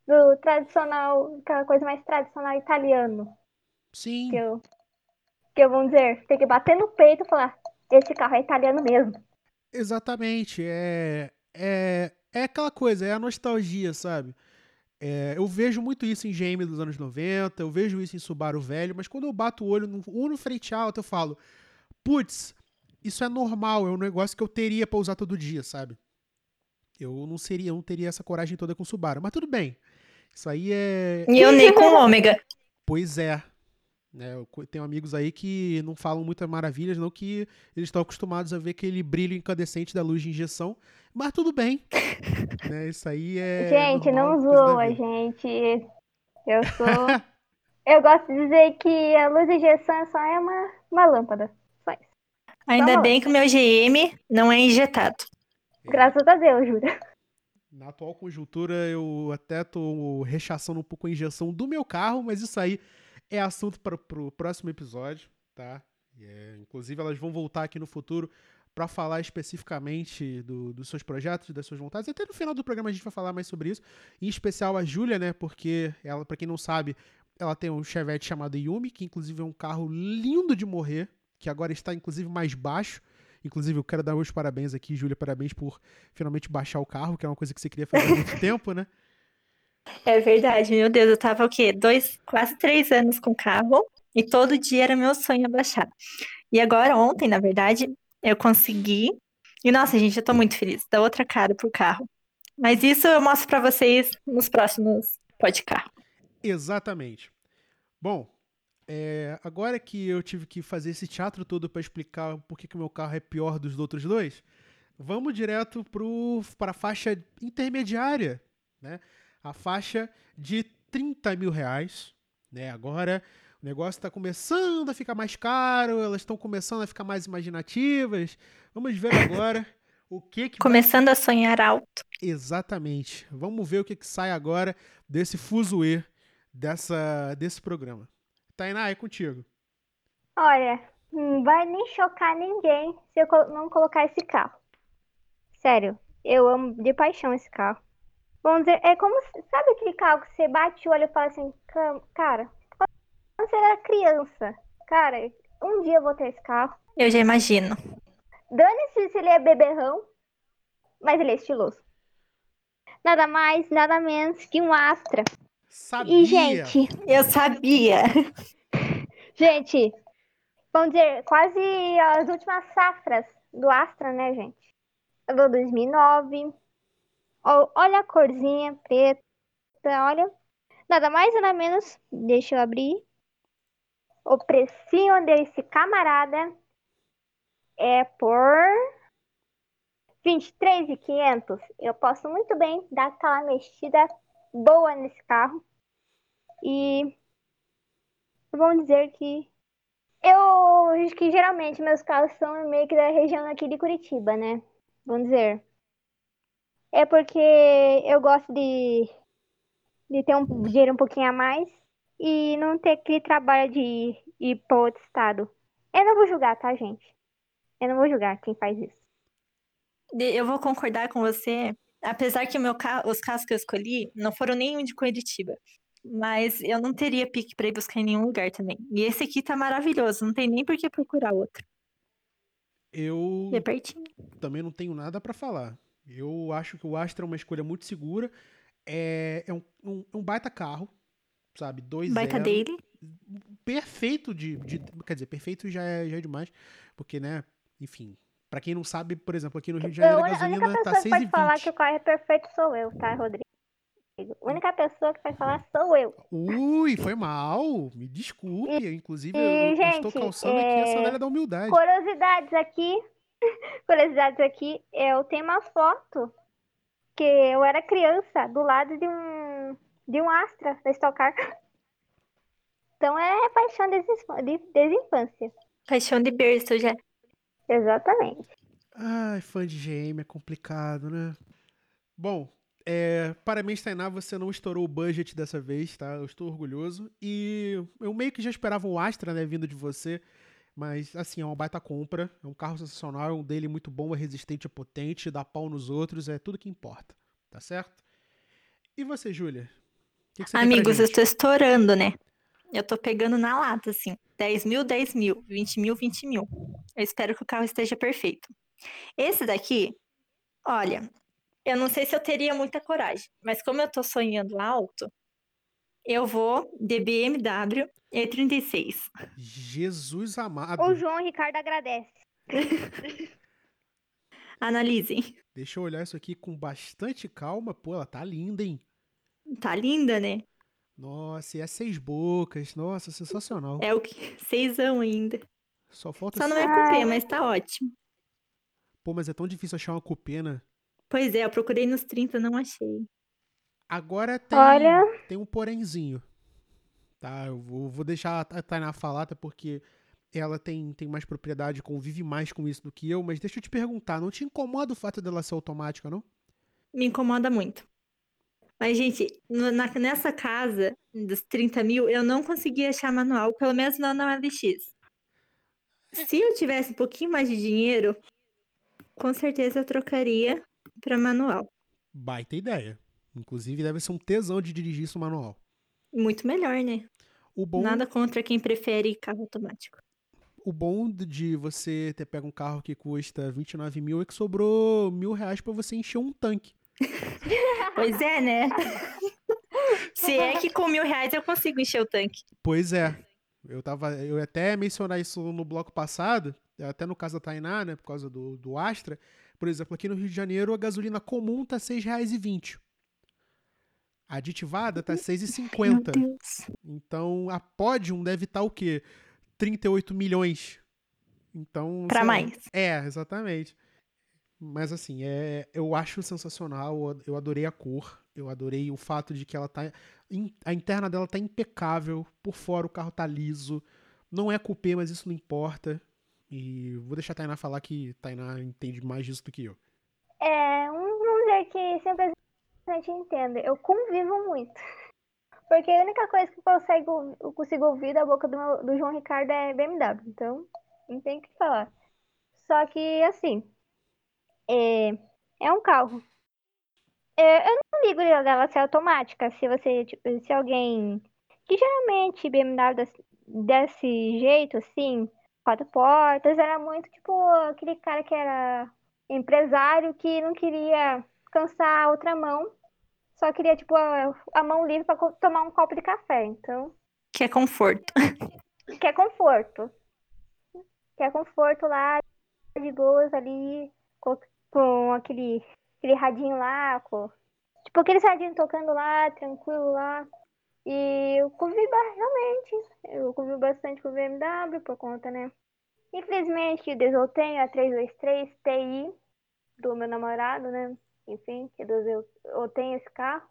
Speaker 3: do tradicional, aquela coisa mais tradicional italiano.
Speaker 1: Sim,
Speaker 3: Que eu, que eu, vamos dizer, tem que bater no peito e falar, esse carro é italiano mesmo.
Speaker 1: exatamente. É, é, é aquela coisa, é a nostalgia, sabe? É, eu vejo muito isso em GM dos anos 90, eu vejo isso em Subaru velho, mas quando eu bato o olho no Uno frente alto, eu falo, putz, isso é normal, é um negócio que eu teria pra usar todo dia, sabe? Eu não seria, eu não teria essa coragem toda com Subaru, mas tudo bem. Isso aí é,
Speaker 2: E eu nem com ômega.
Speaker 1: Pois é. Né, eu tenho amigos aí que não falam muitas maravilhas, não que eles estão acostumados a ver aquele brilho incandescente da luz de injeção, mas tudo bem. né, isso aí é.
Speaker 3: gente,
Speaker 1: normal,
Speaker 3: não zoa, gente. Eu sou. eu gosto de dizer que a luz de injeção só é uma, uma lâmpada. Só isso.
Speaker 2: Ainda
Speaker 3: Vamos.
Speaker 2: bem que o meu GM não é injetado.
Speaker 3: Graças a Deus, Júlia.
Speaker 1: Na atual conjuntura, eu até tô rechaçando um pouco a injeção do meu carro, mas isso aí é assunto para o próximo episódio, tá? É, inclusive, elas vão voltar aqui no futuro para falar especificamente do, dos seus projetos, das suas vontades. Até no final do programa a gente vai falar mais sobre isso. Em especial a Júlia, né? Porque ela, para quem não sabe, ela tem um Chevette chamado Yumi, que inclusive é um carro lindo de morrer, que agora está inclusive mais baixo. Inclusive, eu quero dar os parabéns aqui, Júlia, parabéns por finalmente baixar o carro, que é uma coisa que você queria fazer há muito tempo, né?
Speaker 2: É verdade, meu Deus, eu tava o quê? Dois, quase três anos com o carro e todo dia era meu sonho baixar. E agora, ontem, na verdade, eu consegui. E nossa, gente, eu tô muito feliz. Dá outra cara pro carro. Mas isso eu mostro para vocês nos próximos podcasts.
Speaker 1: Exatamente. Bom, é, agora que eu tive que fazer esse teatro todo para explicar por que o meu carro é pior dos outros dois, vamos direto para a faixa intermediária, né? A faixa de 30 mil reais, né? Agora o negócio está começando a ficar mais caro, elas estão começando a ficar mais imaginativas. Vamos ver agora o que que
Speaker 2: começando vai... a sonhar alto.
Speaker 1: Exatamente. Vamos ver o que que sai agora desse fuzuê dessa desse programa. Tainá, é contigo.
Speaker 3: Olha, não vai nem chocar ninguém se eu não colocar esse carro. Sério, eu amo de paixão esse carro. Vamos dizer, é como, sabe aquele carro que você bate o olho e fala assim, cara, quando você era criança, cara, um dia eu vou ter esse carro.
Speaker 2: Eu já imagino.
Speaker 3: Dane-se se ele é beberrão, mas ele é estiloso. Nada mais, nada menos que um Astra.
Speaker 1: Sabia.
Speaker 3: E, gente.
Speaker 2: Eu sabia.
Speaker 3: Gente, vamos dizer, quase as últimas safras do Astra, né, gente? Do 2009. Olha a corzinha preta, olha. Nada mais, nada menos. Deixa eu abrir. O precinho desse camarada é por 23.500. Eu posso muito bem dar aquela mexida boa nesse carro. E vamos dizer que eu acho que geralmente meus carros são meio que da região aqui de Curitiba, né? Vamos dizer. É porque eu gosto de, de ter um dinheiro um pouquinho a mais e não ter aquele trabalho de ir para outro estado. Eu não vou julgar, tá, gente? Eu não vou julgar quem faz isso.
Speaker 2: Eu vou concordar com você Apesar que meu carro, os carros que eu escolhi não foram nenhum de Curitiba. Mas eu não teria pique para ir buscar em nenhum lugar também. E esse aqui tá maravilhoso, não tem nem por que procurar outro.
Speaker 1: Eu
Speaker 2: é pertinho.
Speaker 1: também não tenho nada para falar. Eu acho que o Astra é uma escolha muito segura. É, é um, um, um baita carro, sabe? Dois
Speaker 2: Baita dele.
Speaker 1: Perfeito de, de, Quer dizer, perfeito já é, já é demais. Porque, né? Enfim, Pra quem não sabe, por exemplo, aqui no Rio de Janeiro a gasolina tá 6,20. A única pessoa que
Speaker 3: pode falar que o carro é perfeito sou eu, tá, Rodrigo? A única pessoa que vai falar sou eu.
Speaker 1: Ui, foi mal. Me desculpe. E, Inclusive, e, eu, gente, eu, estou calçando é... aqui a sandália da humildade.
Speaker 3: Curiosidades aqui. Curiosidades aqui. Eu tenho uma foto que eu era criança do lado de um de um Astra da Stock Car. Então é paixão desde, desde infância.
Speaker 2: Paixão de berço já.
Speaker 3: Exatamente.
Speaker 1: Ai, fã de GM é complicado, né? Bom, é, parabéns, Tainá, você não estourou o budget dessa vez, tá? Eu estou orgulhoso. E eu meio que já esperava um Astra, né, vindo de você. Mas, assim, é uma baita compra. É um carro sensacional, é um dele muito bom, é resistente, é potente, dá pau nos outros, é tudo que importa. Tá certo? E você, Júlia?
Speaker 2: Amigos, eu estou estourando, né? Eu tô pegando na lata, assim. 10 mil, 10 mil. 20 mil, 20 mil. Eu espero que o carro esteja perfeito. Esse daqui, olha, eu não sei se eu teria muita coragem, mas como eu tô sonhando alto, eu vou de BMW E36.
Speaker 1: Jesus amado.
Speaker 3: O João Ricardo agradece.
Speaker 2: Analisem.
Speaker 1: Deixa eu olhar isso aqui com bastante calma. Pô, ela tá linda, hein?
Speaker 2: Tá linda, né?
Speaker 1: Nossa, e é seis bocas. Nossa, sensacional.
Speaker 2: É o que? Seisão ainda.
Speaker 1: Só falta.
Speaker 2: Só não é cupê, mas tá ótimo.
Speaker 1: Pô, mas é tão difícil achar uma cupê, né?
Speaker 2: Pois é, eu procurei nos 30, não achei.
Speaker 1: Agora tem,
Speaker 3: Olha...
Speaker 1: tem um porémzinho. Tá, eu vou, vou deixar a Tainá falar, até porque ela tem, tem mais propriedade, convive mais com isso do que eu, mas deixa eu te perguntar, não te incomoda o fato dela ser automática, não?
Speaker 2: Me incomoda muito. Mas, gente, na, nessa casa dos 30 mil, eu não consegui achar manual, pelo menos não na LX. Se eu tivesse um pouquinho mais de dinheiro, com certeza eu trocaria para manual.
Speaker 1: Baita ideia. Inclusive, deve ser um tesão de dirigir isso manual.
Speaker 2: Muito melhor, né?
Speaker 1: Bom,
Speaker 2: Nada contra quem prefere carro automático.
Speaker 1: o bom de você ter pego um carro que custa 29 mil é que sobrou mil reais pra você encher um tanque.
Speaker 2: Pois é, né? Se é que com mil reais eu consigo encher o tanque.
Speaker 1: Pois é. Eu tava. Eu ia até mencionar isso no bloco passado, até no caso da Tainá, né? Por causa do, do Astra. Por exemplo, aqui no Rio de Janeiro a gasolina comum tá R$ 6,20. A aditivada tá R$
Speaker 2: Meu
Speaker 1: 6,50.
Speaker 2: Deus.
Speaker 1: Então a Podium deve estar o quê? 38 milhões. Então.
Speaker 2: Pra mais.
Speaker 1: É, exatamente. Mas assim, é, eu acho sensacional, eu- adorei a cor, eu adorei o fato de que ela tá. A interna dela tá impecável, por fora o carro tá liso. Não é coupé, mas isso não importa. E vou deixar a Tainá falar que Tainá entende mais disso do que eu.
Speaker 3: É um lugar que a gente entende. Eu convivo muito. Porque a única coisa que eu consigo, eu consigo ouvir da boca do, meu- do João Ricardo é BMW. Então, não tem o que falar. Só que, assim, é, é um carro. É, eu não ligo dela ser automática. Se você, tipo, se alguém. Que geralmente BMW desse, desse jeito, assim, quatro portas, era muito tipo aquele cara que era empresário que não queria cansar a outra mão, só queria, tipo, a, a mão livre para tomar um copo de café. Então,
Speaker 2: Que é conforto.
Speaker 3: quer conforto. Quer conforto lá, de boas ali, com, aquele, aquele radinho lá, com, tipo, aquele radinho tocando lá, tranquilo lá. E eu convivi realmente, eu convivi bastante com o BMW por conta, né? Infelizmente, eu tenho a 323 TI do meu namorado, né? Enfim, que Deus, eu, eu tenho esse carro.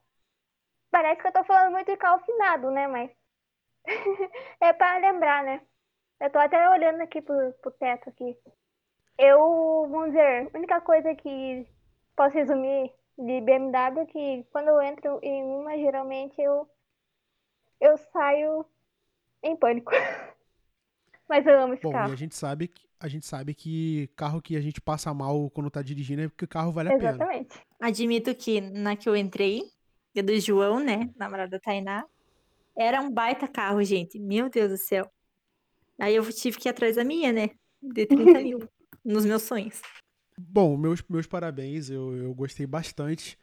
Speaker 3: Parece que eu tô falando muito de carro finado, né? Mas é para lembrar, né? Eu tô até olhando aqui pro, pro teto aqui. Eu, vamos dizer, a única coisa que posso resumir de BMW é que quando eu entro em uma, geralmente eu, eu saio em pânico. Mas eu amo esse
Speaker 1: Bom, e
Speaker 3: carro.
Speaker 1: a gente sabe que a gente sabe que carro que a gente passa mal quando tá dirigindo é porque o carro vale a pena.
Speaker 3: Exatamente.
Speaker 2: Admito que na que eu entrei, que é do João, né? Namorado da Tainá, era um baita carro, gente. Meu Deus do céu. Aí eu tive que ir atrás da minha, né? De 30 mil. Nos meus sonhos.
Speaker 1: Bom, meus, meus parabéns, eu, eu gostei bastante,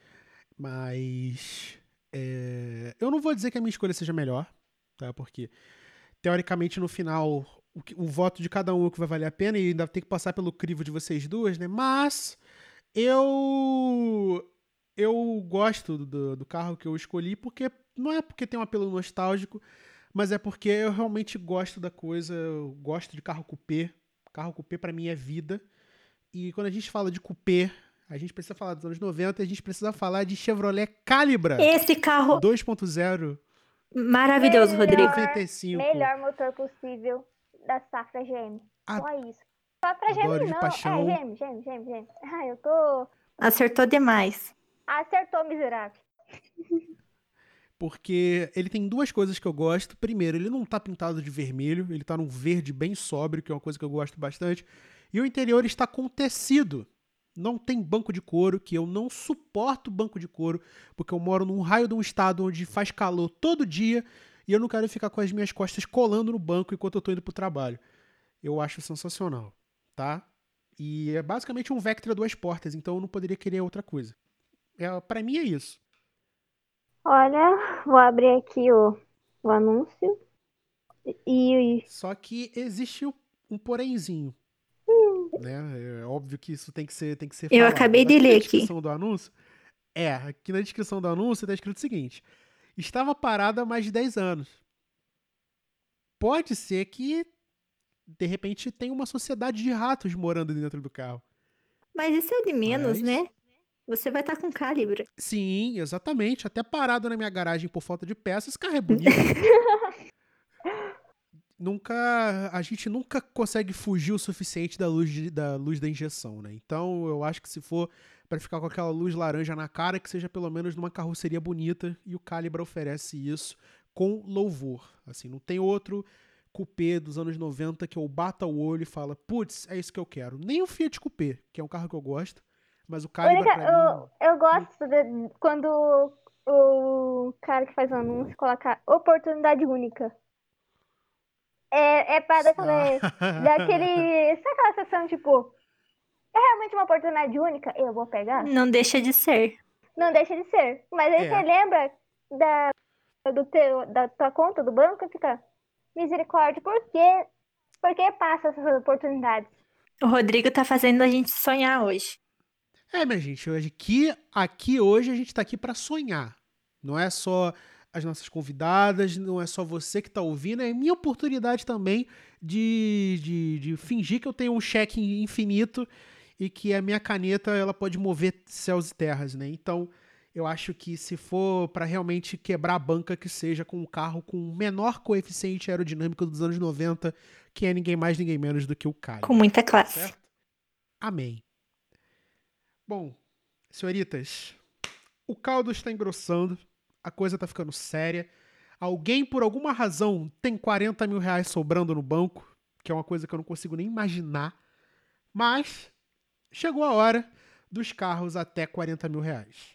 Speaker 1: mas é, eu não vou dizer que a minha escolha seja melhor, tá? Porque teoricamente no final o, o voto de cada um é o que vai valer a pena e ainda tem que passar pelo crivo de vocês duas, né? Mas eu eu gosto do, do carro que eu escolhi porque não é porque tem um apelo nostálgico, mas é porque eu realmente gosto da coisa, eu gosto de carro coupé. Carro coupé pra mim é vida. E quando a gente fala de coupé, a gente precisa falar dos anos 90 e a gente precisa falar de Chevrolet Calibra
Speaker 2: Esse carro
Speaker 1: 2.0
Speaker 2: maravilhoso,
Speaker 3: Melhor.
Speaker 2: Rodrigo.
Speaker 1: 95.
Speaker 3: Melhor motor possível da safra GM.
Speaker 1: Ah,
Speaker 3: Só isso. Safra GM
Speaker 1: de
Speaker 3: não.
Speaker 1: paixão.
Speaker 3: É, GM, GM, GM, GM. Ah, eu tô...
Speaker 2: Acertou demais.
Speaker 3: Acertou, miserável.
Speaker 1: Porque ele tem duas coisas que eu gosto. Primeiro, ele não tá pintado de vermelho, ele tá num verde bem sóbrio, que é uma coisa que eu gosto bastante. E o interior está com tecido. Não tem banco de couro, que eu não suporto banco de couro, porque eu moro num raio de um estado onde faz calor todo dia e eu não quero ficar com as minhas costas colando no banco enquanto eu tô indo pro trabalho. Eu acho sensacional, tá? E é basicamente um Vectra duas portas, então eu não poderia querer outra coisa. É, para mim é isso.
Speaker 3: Olha, vou abrir aqui o, o anúncio. E,
Speaker 1: Só que existe um- porémzinho. Né? É óbvio que isso tem que ser, tem que ser
Speaker 2: Eu
Speaker 1: falado.
Speaker 2: acabei de
Speaker 1: Aqui
Speaker 2: ler
Speaker 1: na
Speaker 2: aqui.
Speaker 1: descrição do anúncio. É, aqui na descrição do anúncio tá escrito o seguinte: estava parado há mais de 10 anos. Pode ser que de repente tenha uma sociedade de ratos morando dentro do carro.
Speaker 2: Mas isso é o de menos,
Speaker 1: Mas-
Speaker 2: né? Você vai estar com calibre.
Speaker 1: Sim, exatamente. Até parado na minha garagem por falta de peças, esse carro é bonito. nunca. A gente nunca consegue fugir o suficiente da luz, de- da luz da injeção, né? Então eu acho que se for pra ficar com aquela luz laranja na cara, que seja pelo menos numa carroceria bonita. E o Calibra oferece isso com louvor. Assim, não tem outro coupé dos anos 90 que eu bato o olho e falo, putz, é isso que eu quero. Nem o Fiat Coupé, que é um carro que eu gosto, mas o
Speaker 3: Única-
Speaker 1: mim...
Speaker 3: eu, eu gosto de- quando o cara que faz o anúncio coloca oportunidade única. É, é pra dar aquele, dar aquele. Sabe aquela sensação, tipo, é realmente uma oportunidade única? Eu vou pegar?
Speaker 2: Não deixa de ser.
Speaker 3: Não deixa de ser. Mas aí
Speaker 1: É.
Speaker 3: você lembra da, do teu, da tua conta do banco e fica, misericórdia, por quê? Por que passa essas oportunidades?
Speaker 2: O Rodrigo tá fazendo a gente sonhar hoje.
Speaker 1: É, minha gente, hoje aqui, aqui hoje a gente tá aqui pra sonhar. Não é só as nossas convidadas, não é só você que tá ouvindo, é minha oportunidade também de, de, de fingir que eu tenho um cheque infinito e que a minha caneta ela pode mover céus e terras, né? Então, eu acho que se for pra realmente quebrar a banca, que seja com um carro com o menor coeficiente aerodinâmico dos anos 90, que é ninguém mais, ninguém menos do que o Caio.
Speaker 2: Com muita classe.
Speaker 1: Certo? Amém. Bom, senhoritas, o caldo está engrossando, a coisa está ficando séria. Alguém, por alguma razão, tem 40 mil reais sobrando no banco, que é uma coisa que eu não consigo nem imaginar. Mas chegou a hora dos carros até 40 mil reais.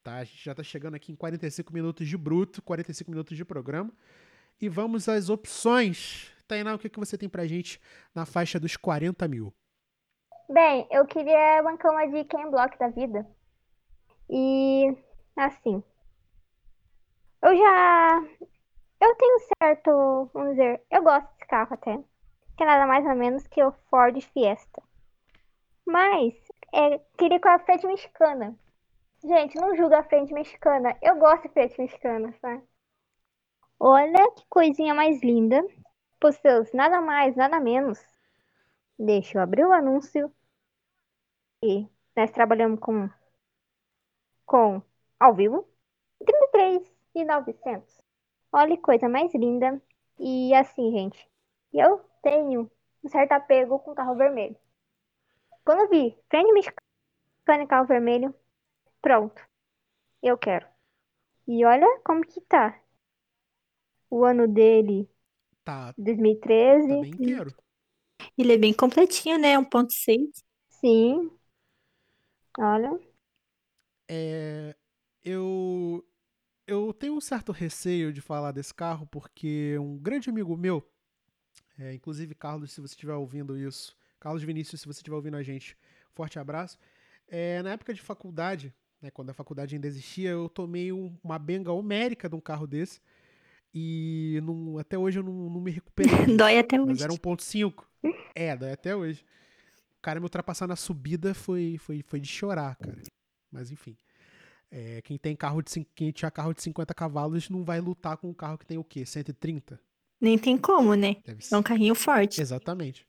Speaker 1: Tá? A gente já está chegando aqui em 45 minutos de bruto, 45 minutos de programa. E vamos às opções. Tainá, o que, que você tem pra gente na faixa dos 40 mil?
Speaker 3: Bem, eu queria uma cama de Ken Block da vida. E assim. Eu já. Eu tenho certo. Vamos dizer. Eu gosto desse carro até. Que é nada mais ou menos que o Ford Fiesta. Mas. É, queria com a frente mexicana. Gente, não julga a frente mexicana. Eu gosto de frente mexicana, tá? Olha que coisinha mais linda. Por seus nada mais, nada menos. Deixa eu abrir o anúncio. E nós trabalhamos com com ao vivo 33.900. Olha que coisa mais linda. E assim, gente, eu tenho um certo apego com carro vermelho. Quando eu vi frente mexicana e carro vermelho, pronto. Eu quero. E olha como que tá. O ano dele,
Speaker 1: Tá,
Speaker 3: 2013.
Speaker 1: tá bem inteiro.
Speaker 2: Ele é bem completinho, né? 1.6.
Speaker 3: Sim. Olha.
Speaker 1: É, eu, eu tenho um certo receio de falar desse carro, porque um grande amigo meu, é, inclusive Carlos, se você estiver ouvindo isso, Carlos Vinícius, se você estiver ouvindo a gente, forte abraço. É, na época de faculdade, né, quando a faculdade ainda existia, eu tomei um- uma benga homérica de um carro desse. E não- até hoje eu não, não me recuperei.
Speaker 2: Dói até
Speaker 1: Mas
Speaker 2: hoje.
Speaker 1: era 1.5. É, até hoje. O cara me ultrapassar na subida foi, foi, foi de chorar, cara. Mas enfim. É, quem tem carro de quem tinha carro de 50 cavalos não vai lutar com um carro que tem o quê? 130?
Speaker 2: Nem tem como, né?
Speaker 1: Deve
Speaker 2: É um carrinho forte.
Speaker 1: Exatamente.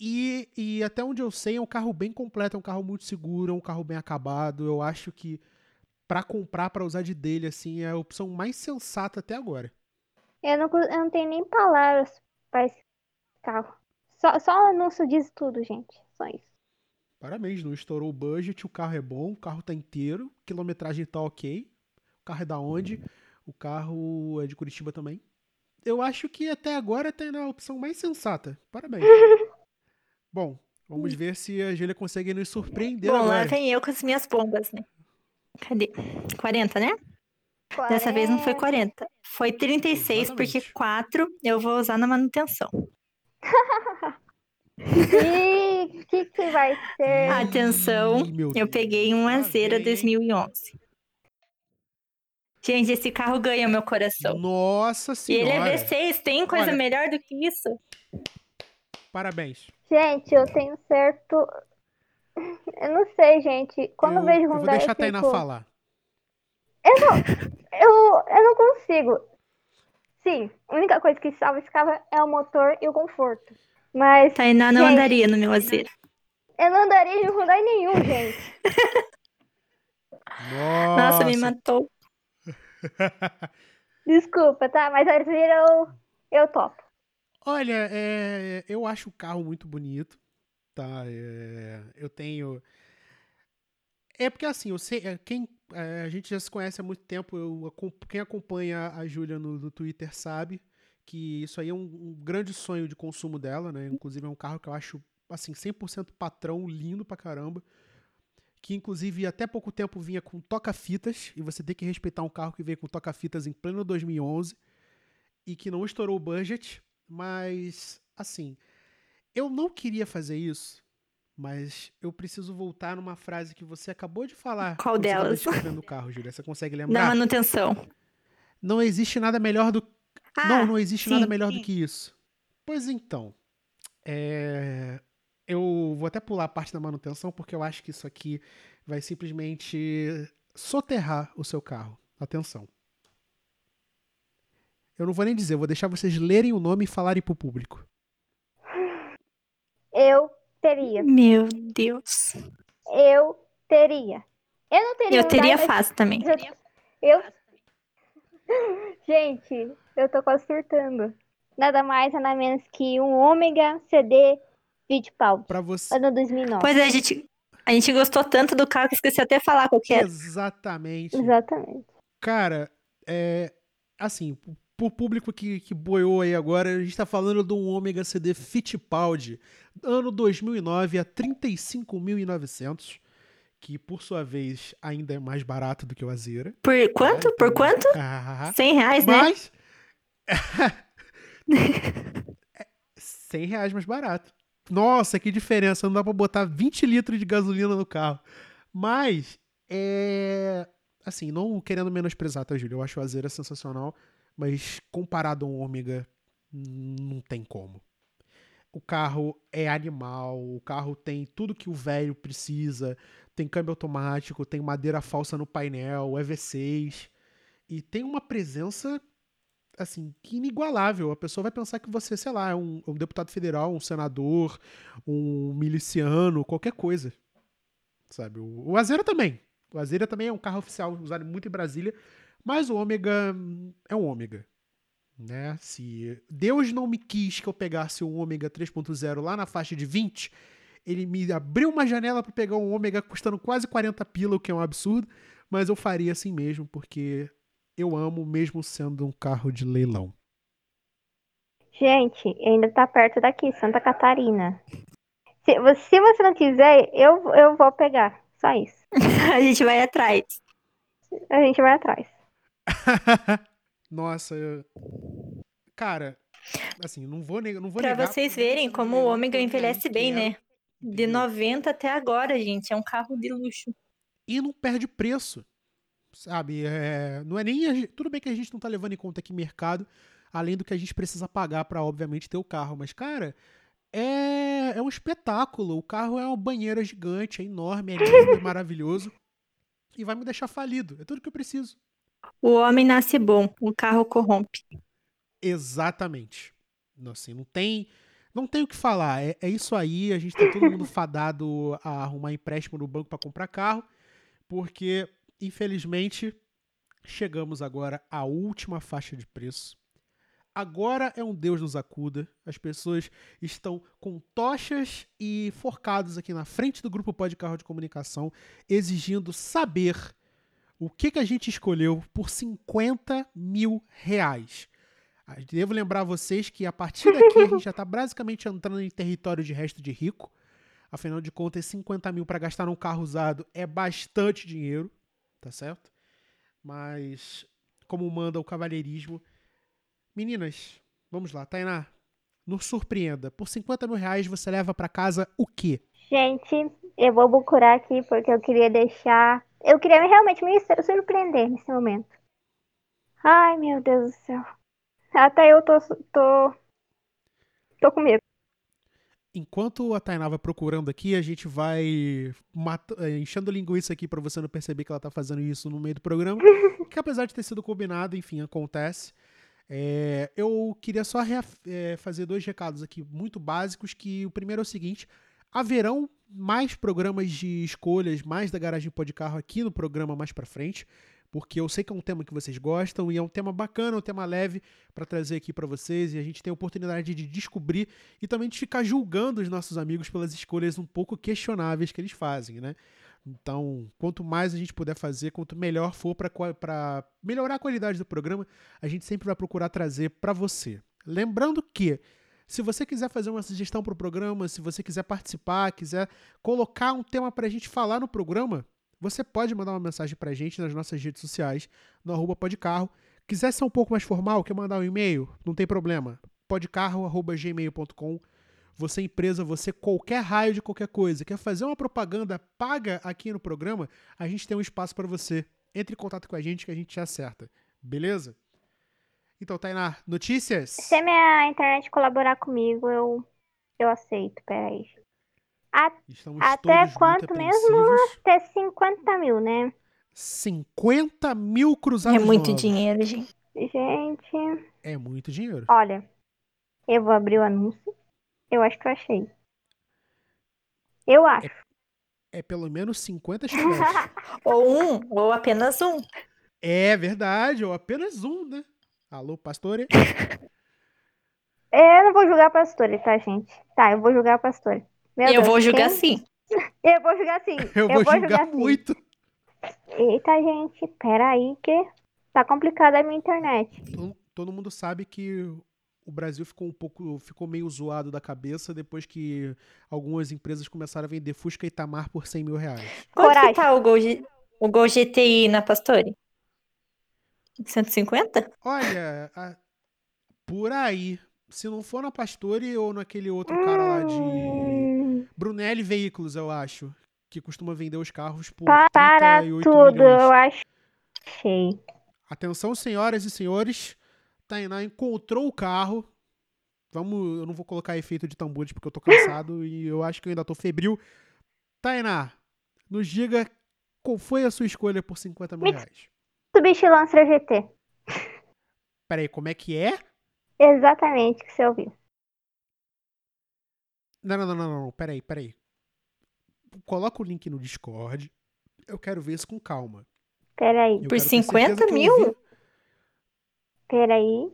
Speaker 1: E, e até onde eu sei, é um carro bem completo, é um carro muito seguro, é um carro bem acabado. Eu acho que pra comprar, pra usar de dele, assim, é a opção mais sensata até agora.
Speaker 3: Eu não, eu não tenho nem palavras para esse carro. Só, só o anúncio diz tudo, gente. Só isso.
Speaker 1: Parabéns, não estourou o budget, o carro é bom, o carro tá inteiro, quilometragem tá ok. O carro é da onde? O carro é de Curitiba também. Eu acho que até agora tá na opção mais sensata. Parabéns. Bom, vamos ver se a Júlia consegue nos surpreender
Speaker 2: Bom, lá
Speaker 1: agora.
Speaker 2: vem eu com as minhas bombas, né? Cadê? 40, né? Dessa vez não foi 40. Foi 36, porque
Speaker 1: Exatamente.
Speaker 2: 4 eu vou usar na manutenção.
Speaker 3: E o que, que vai ser?
Speaker 2: Atenção, eu peguei um Azera
Speaker 1: vem, hein?
Speaker 2: 2011. Gente, esse carro ganha meu coração.
Speaker 1: Nossa
Speaker 2: E ele
Speaker 1: senhora.
Speaker 2: é V6, tem coisa
Speaker 1: Olha.
Speaker 2: melhor do que isso?
Speaker 1: Parabéns.
Speaker 3: Gente, eu tenho certo. Eu não sei, gente. Quando eu,
Speaker 1: eu,
Speaker 3: vejo
Speaker 1: eu vou deixar a
Speaker 3: eu
Speaker 1: Tainá
Speaker 3: fico-
Speaker 1: falar.
Speaker 3: Eu, eu não consigo. Sim, a única coisa que salva esse carro é o motor e o conforto. Mas
Speaker 2: Tainá não
Speaker 3: Gente.
Speaker 2: andaria no meu Azera.
Speaker 3: eu não andaria de Hyundai nenhum, gente.
Speaker 1: Nossa.
Speaker 2: Nossa, me matou.
Speaker 3: Desculpa, tá? Mas a Azera eu, eu topo.
Speaker 1: Olha, é, eu acho o carro muito bonito, tá? É, eu tenho. É porque assim, eu sei, é, quem é, a gente já se conhece há muito tempo, eu, quem acompanha a Júlia no, no Twitter sabe que isso aí é um, um grande sonho de consumo dela, né? Inclusive é um carro que eu acho, assim, 100% patrão, lindo pra caramba. Que, inclusive, até pouco tempo vinha com toca-fitas, e você tem que respeitar um carro que veio com toca-fitas em pleno 2011, e que não estourou o budget, mas, assim, eu não queria fazer isso, mas eu preciso voltar numa frase que você acabou de falar.
Speaker 2: Qual
Speaker 1: você
Speaker 2: delas?
Speaker 1: o carro, Júlia. Você consegue
Speaker 2: Da
Speaker 1: lembrar?
Speaker 2: manutenção.
Speaker 1: Não existe nada melhor do
Speaker 2: Ah,
Speaker 1: não, não existe
Speaker 2: sim,
Speaker 1: nada melhor
Speaker 2: sim.
Speaker 1: do que isso. Pois então, é, eu vou até pular a parte da manutenção porque eu acho que isso aqui vai simplesmente soterrar o seu carro. Atenção. Eu não vou nem dizer, eu vou deixar vocês lerem o nome e falarem pro público.
Speaker 3: Eu teria.
Speaker 2: Meu Deus.
Speaker 3: Eu teria. Eu não teria.
Speaker 2: Eu teria
Speaker 3: Dyna-
Speaker 2: fácil também.
Speaker 3: Eu. Gente, eu tô quase surtando. Nada mais, nada menos que um Ômega CD Fittipaldi,
Speaker 1: Pra você.
Speaker 3: ano 2009.
Speaker 2: Pois é, a gente, a gente gostou tanto do carro que esqueci até falar qual que era.
Speaker 1: Exatamente.
Speaker 3: Exatamente.
Speaker 1: Cara, é. Assim, pro público que, que boiou aí agora, a gente tá falando de um Ômega CD Fittipaldi, ano 2009 a 35.900, que por sua vez ainda é mais barato do que o Azera.
Speaker 2: Por quanto? Por quanto?
Speaker 1: Ah,
Speaker 2: 100 reais, né?
Speaker 1: mas. É 100 reais mais barato. Nossa, que diferença! Não dá pra botar 20 litros de gasolina no carro. Mas, é. Assim, não querendo menosprezar, tá, Júlio? Eu acho o Azera sensacional, mas comparado a um Ômega, não tem como. O carro é animal, o carro tem tudo que o velho precisa, tem câmbio automático, tem madeira falsa no painel, é V6 e tem uma presença assim inigualável. A pessoa vai pensar que você, sei lá, é um, um deputado federal, um senador, um miliciano, qualquer coisa, sabe? O, o Azera também. O Azera também é um carro oficial usado muito em Brasília, mas o Ômega é um Ômega. Né? Se Deus não me quis que eu pegasse um Ômega 3.0 lá na faixa de 20, ele me abriu uma janela para pegar um Ômega custando quase 40 pila, o que é um absurdo, mas eu faria assim mesmo, porque eu amo mesmo sendo um carro de leilão.
Speaker 3: Gente, ainda tá perto daqui, Santa Catarina. Se, se você não quiser, eu, eu vou pegar. Só isso.
Speaker 2: A gente vai atrás.
Speaker 3: A gente vai atrás.
Speaker 1: Nossa, eu- cara, assim, não vou, neg não vou
Speaker 2: Pra
Speaker 1: negar.
Speaker 2: vocês
Speaker 1: mesmo
Speaker 2: verem como o Ômega envelhece bem, né? De
Speaker 1: entendeu?
Speaker 2: 90 até agora, gente. É um carro de luxo.
Speaker 1: e não perde preço. Sabe? É, não é nem. tudo bem que a gente não tá levando em conta aqui mercado, além do que a gente precisa pagar pra, obviamente, ter o carro. Mas, cara, é, é um espetáculo. O carro é uma banheira gigante, é enorme, é lindo, é maravilhoso. E vai me deixar falido. É tudo que eu preciso.
Speaker 2: O homem nasce bom, o carro corrompe.
Speaker 1: Exatamente. Não, Assim, não tem. Não tem o que falar. É, é isso aí. A gente tá todo mundo fadado a arrumar empréstimo no banco pra comprar carro. Porque, infelizmente, chegamos agora à última faixa de preço. Agora é um Deus nos acuda. As pessoas estão com tochas e forcados aqui na frente do grupo Pode Carro de Comunicação, exigindo saber o que, que a gente escolheu por 50 mil reais. Ah, Devo lembrar vocês que a partir daqui a gente já está basicamente entrando em território de resto de rico. Afinal de contas, 50 mil para gastar num carro usado é bastante dinheiro, tá certo? Mas, como manda o cavalheirismo. Meninas, vamos lá, Tainá, nos surpreenda. Por 50 mil reais você leva para casa o quê?
Speaker 3: Gente, eu vou procurar aqui porque eu queria deixar. Eu queria realmente me sur- surpreender nesse momento. Ai, meu Deus do céu. Até eu tô, tô, tô com medo.
Speaker 1: Enquanto a Tainá vai procurando aqui, a gente vai eh, enchendo linguiça aqui pra você não perceber que ela tá fazendo isso no meio do programa. que apesar de ter sido combinado, enfim, acontece. É, eu queria só é, fazer dois recados aqui muito básicos, que o primeiro é o seguinte, haverão mais programas de escolhas, mais da Garagem Pode Carro aqui no programa mais pra frente, porque eu sei que é um tema que vocês gostam e é um tema bacana, um tema leve pra trazer aqui pra vocês e a gente tem a oportunidade de descobrir e também de ficar julgando os nossos amigos pelas escolhas um pouco questionáveis que eles fazem, né? Então, quanto mais a gente puder fazer, quanto melhor for para melhorar a qualidade do programa, a gente sempre vai procurar trazer para você. Lembrando que, se você quiser fazer uma sugestão para o programa, se você quiser participar, quiser colocar um tema para a gente falar no programa, você pode mandar uma mensagem para a gente nas nossas redes sociais, no arroba podcarro. Quiser ser um pouco mais formal, quer mandar um e-mail, não tem problema. podcarro.gmail.com Você empresa, você qualquer raio de qualquer coisa, quer fazer uma propaganda paga aqui no programa, a gente tem um espaço para você. Entre em contato com a gente que a gente te acerta. Beleza? Então, Tainá, notícias?
Speaker 3: Se a minha internet colaborar comigo, eu, eu aceito. Peraí. A- até quanto mesmo? Até 50 mil, né?
Speaker 1: 50 mil
Speaker 2: É
Speaker 1: cruzados
Speaker 2: muito
Speaker 1: novos.
Speaker 2: dinheiro, gente.
Speaker 3: Gente,
Speaker 1: É muito dinheiro.
Speaker 3: olha. Eu vou abrir o anúncio. Eu acho que eu achei. Eu acho.
Speaker 1: É pelo menos 50 chicletes.
Speaker 2: Ou um, ou apenas um.
Speaker 1: é verdade, ou apenas um, né? Alô, pastore?
Speaker 3: Eu não vou julgar a pastora, tá, gente? Tá, eu vou julgar a pastora. Meu
Speaker 2: eu
Speaker 3: Deus,
Speaker 2: vou julgar
Speaker 3: quem-
Speaker 2: sim.
Speaker 3: Eu vou julgar sim.
Speaker 1: Eu, vou julgar
Speaker 3: sim.
Speaker 1: muito.
Speaker 3: Eita, gente, peraí que tá complicada a minha internet.
Speaker 1: Todo- mundo sabe que o Brasil ficou um pouco, ficou meio zoado da cabeça depois que algumas empresas começaram a vender Fusca e Tamar por 100 mil reais.
Speaker 3: Coragem.
Speaker 2: que tá o Gol, G- o Gol GTI na Pastore? 150?
Speaker 1: Olha, a- por aí, se não for na Pastore ou naquele outro cara lá de
Speaker 3: Hum,
Speaker 1: Brunelli Veículos, eu acho, que costuma vender os carros por
Speaker 3: pa- para
Speaker 1: 38
Speaker 3: tudo,
Speaker 1: milhões.
Speaker 3: eu acho. Achei.
Speaker 1: Atenção, senhoras e senhores. Tainá encontrou o carro. Vamos, eu não vou colocar efeito de tambores porque eu tô cansado e eu acho que eu ainda tô febril. Tainá, nos diga qual foi a sua escolha por 50 mil reais.
Speaker 3: Mitsubishi Lancer GT.
Speaker 1: Peraí, como é que é?
Speaker 3: Exatamente o que você ouviu.
Speaker 1: Não, não, não, não, não. Peraí, peraí. Coloca o link no Discord. Eu quero ver isso com calma.
Speaker 3: Peraí,
Speaker 1: Eu
Speaker 2: Por
Speaker 1: quero ter
Speaker 2: 50
Speaker 1: certeza que eu
Speaker 2: mil?
Speaker 1: ouvi-
Speaker 3: peraí.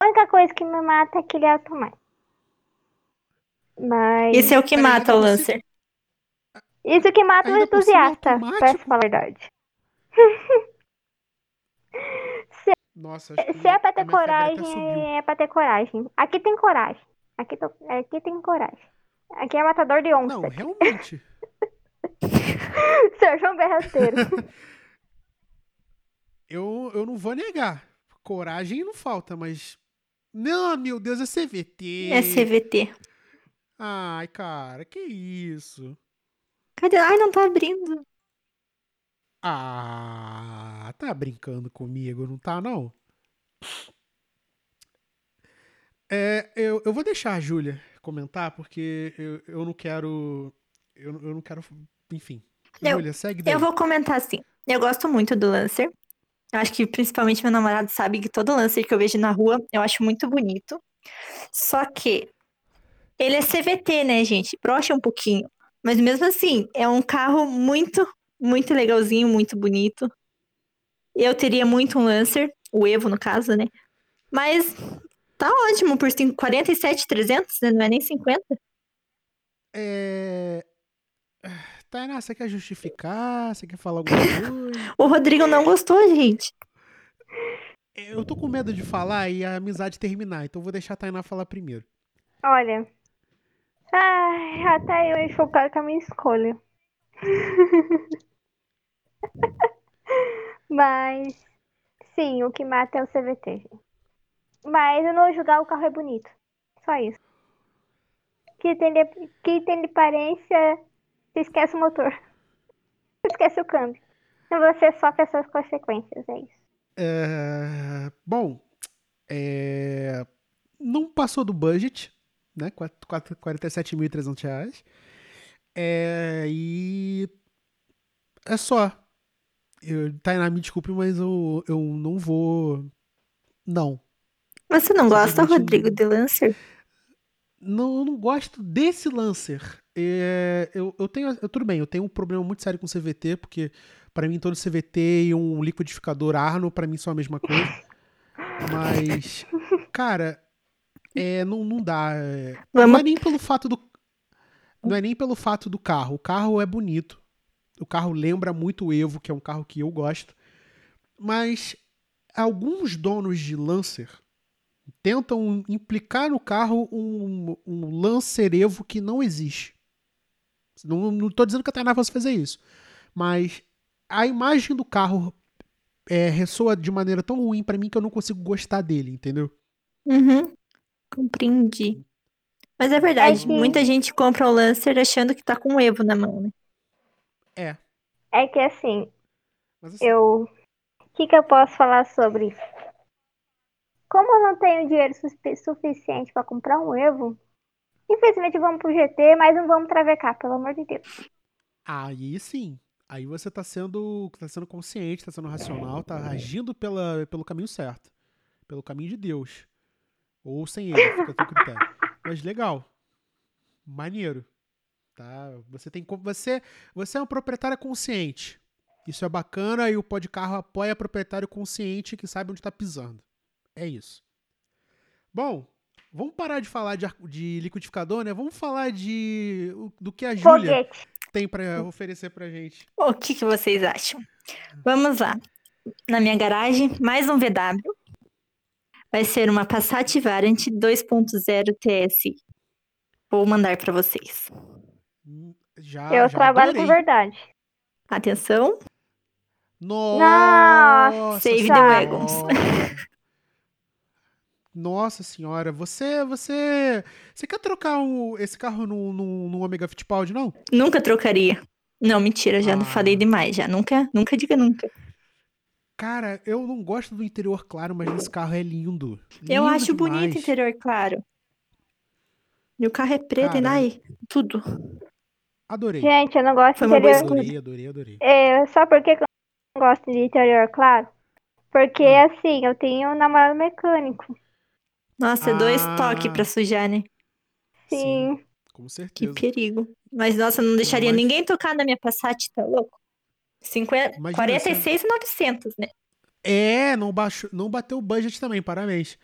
Speaker 3: A única coisa que me mata é que ele é automático. Mas
Speaker 2: Esse é o que
Speaker 1: Peraí,
Speaker 2: mata o Lancer.
Speaker 3: isso que mata o
Speaker 1: ainda é
Speaker 3: entusiasta, pra falar a verdade.
Speaker 1: Nossa, acho que
Speaker 3: Se é pra ter coragem, é pra ter coragem. Aqui tem coragem. Aqui, tô- aqui tem coragem. Aqui é matador de onça.
Speaker 1: Não, realmente.
Speaker 3: Seu João Berrateiro.
Speaker 1: eu, eu não vou negar. Coragem não falta, mas. Não, meu Deus, é CVT.
Speaker 2: É CVT.
Speaker 1: Ai, cara, que isso?
Speaker 2: Cadê? Ai, não tá abrindo.
Speaker 1: Ah, tá brincando comigo, não tá, não? É, eu, eu vou deixar a Júlia comentar, porque eu, eu não quero. Eu, eu não quero. Enfim.
Speaker 2: Eu-
Speaker 1: Júlia, segue daí.
Speaker 2: Eu vou comentar assim. Eu gosto muito do Lancer. Eu acho que principalmente meu namorado sabe que todo Lancer que eu vejo na rua eu acho muito bonito. Só que ele é CVT, né, gente? Brocha um pouquinho. Mas mesmo assim, é um carro muito, muito legalzinho, muito bonito. Eu teria muito um Lancer, o Evo no caso, né? Mas tá ótimo por cin- 47,300, né? Não é nem 50.
Speaker 1: É. Tainá, você quer justificar? Você quer falar alguma coisa?
Speaker 2: O Rodrigo não gostou, gente.
Speaker 1: Eu tô com medo de falar e a amizade terminar, então vou deixar a Tainá falar primeiro.
Speaker 3: Olha. Ai, até eu enxugar com a minha escolha. Mas, sim, o que mata é o CVT. Mas eu não vou julgar, o carro é bonito. Só isso. Que tem de, que tem de aparência, você esquece o motor. Esquece o câmbio. Então você sofre essas consequências, é isso.
Speaker 1: É, Bom, é, não passou do budget, né? Quat- quat- 47.300 reais. É, e é só. Eu, Tainá, me desculpe, mas eu, eu não vou. Não.
Speaker 2: Você não gosta, Rodrigo, de Lancer?
Speaker 1: Não, eu não gosto desse Lancer. É, eu, eu tenho. eu- tudo bem, eu tenho um problema muito sério com CVT, porque pra mim todo CVT e um liquidificador Arno, pra mim são a mesma coisa. Mas, cara, é, não, não dá. é, Não é nem pelo fato do. Não é nem pelo fato do carro. O carro é bonito. O carro lembra muito o Evo, que é um carro que eu gosto. Mas alguns donos de Lancer tentam implicar no carro um, um lancerevo que não existe. Não, tô dizendo que a Tainá fosse fazer isso, mas a imagem do carro é, ressoa de maneira tão ruim pra mim que eu não consigo gostar dele, entendeu?
Speaker 2: Uhum. Compreendi. Mas é verdade,
Speaker 3: É que-
Speaker 2: muita gente compra o Lancer achando que tá com o Evo na mão, né?
Speaker 1: É.
Speaker 3: É que assim,
Speaker 1: Mas assim,
Speaker 3: eu. O que, que eu posso falar sobre isso? Como eu não tenho dinheiro suspe- suficiente para comprar um Evo, infelizmente vamos pro GT, mas não vamos travecar, pelo amor de Deus.
Speaker 1: aí sim. Aí você tá sendo, tá sendo consciente, tá sendo racional, tá agindo pela, pelo caminho certo. Pelo caminho de Deus. Ou sem ele, fica a teu critério. Mas legal. Maneiro. Tá? Você tem você você é uma proprietária consciente. Isso é bacana e o Pó de Carro apoia proprietário consciente que sabe onde tá pisando. É isso. Bom, vamos parar de falar de, de liquidificador, né? Vamos falar de do que a Júlia tem pra oferecer pra gente.
Speaker 2: O que, que vocês acham? Vamos lá. Na minha garagem, mais um VW. Vai ser uma Passat Variant 2.0 TSI. Vou mandar para vocês.
Speaker 1: Já,
Speaker 3: eu
Speaker 1: já
Speaker 3: trabalho com
Speaker 1: adorei.
Speaker 3: verdade.
Speaker 2: Atenção.
Speaker 1: Nossa,
Speaker 2: Save the wagons.
Speaker 1: Nossa senhora, você, você, você quer trocar o- esse carro no, no, no Omega Fittipaldi, não?
Speaker 2: Nunca trocaria. Não, mentira, já
Speaker 1: Ah.
Speaker 2: falei demais. Já nunca, nunca diga nunca.
Speaker 1: Cara, eu não gosto do interior claro, mas esse carro é lindo.
Speaker 2: Eu
Speaker 1: Lindo
Speaker 2: acho bonito o
Speaker 1: demais.
Speaker 2: interior claro. E o carro é preto e
Speaker 1: Cara,
Speaker 2: ai, tudo.
Speaker 1: Adorei.
Speaker 3: Gente, eu não gosto
Speaker 2: Foi
Speaker 3: de
Speaker 2: uma boa
Speaker 3: interior.
Speaker 1: Adorei, adorei, adorei.
Speaker 3: É, só porque que eu não gosto de interior claro? Porque
Speaker 1: Hum.
Speaker 3: assim, eu tenho um namorado mecânico.
Speaker 2: Nossa, é dois
Speaker 1: Ah.
Speaker 2: toques pra sujar, né?
Speaker 3: Sim.
Speaker 1: Com
Speaker 2: Que
Speaker 1: certeza.
Speaker 2: perigo. Mas, nossa, eu não deixaria
Speaker 1: Mas-
Speaker 2: ninguém tocar na minha Passat, tá louco? 50,
Speaker 1: Imagina
Speaker 2: 46,900, né?
Speaker 1: É, não, baixou, não bateu o budget também, parabéns.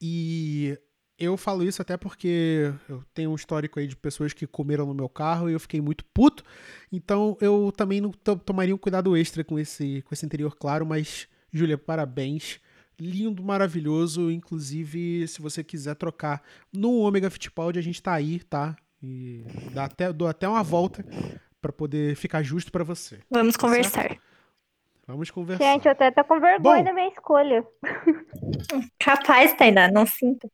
Speaker 1: E eu falo isso até porque eu tenho um histórico aí de pessoas que comeram no meu carro e eu fiquei muito puto. Então eu também não to- tomaria um cuidado extra com esse, com esse interior claro, mas, Júlia, parabéns. Lindo, maravilhoso. Inclusive, se você quiser trocar no Omega Fittipaldi, a gente tá aí, tá? E dá até, dou até uma volta pra poder ficar justo pra você.
Speaker 2: Vamos
Speaker 1: Tá
Speaker 2: conversar.
Speaker 1: Vamos conversar.
Speaker 3: Gente, eu até tô com vergonha
Speaker 1: Bom.
Speaker 3: da minha escolha.
Speaker 2: Capaz, Tainá, não sinta.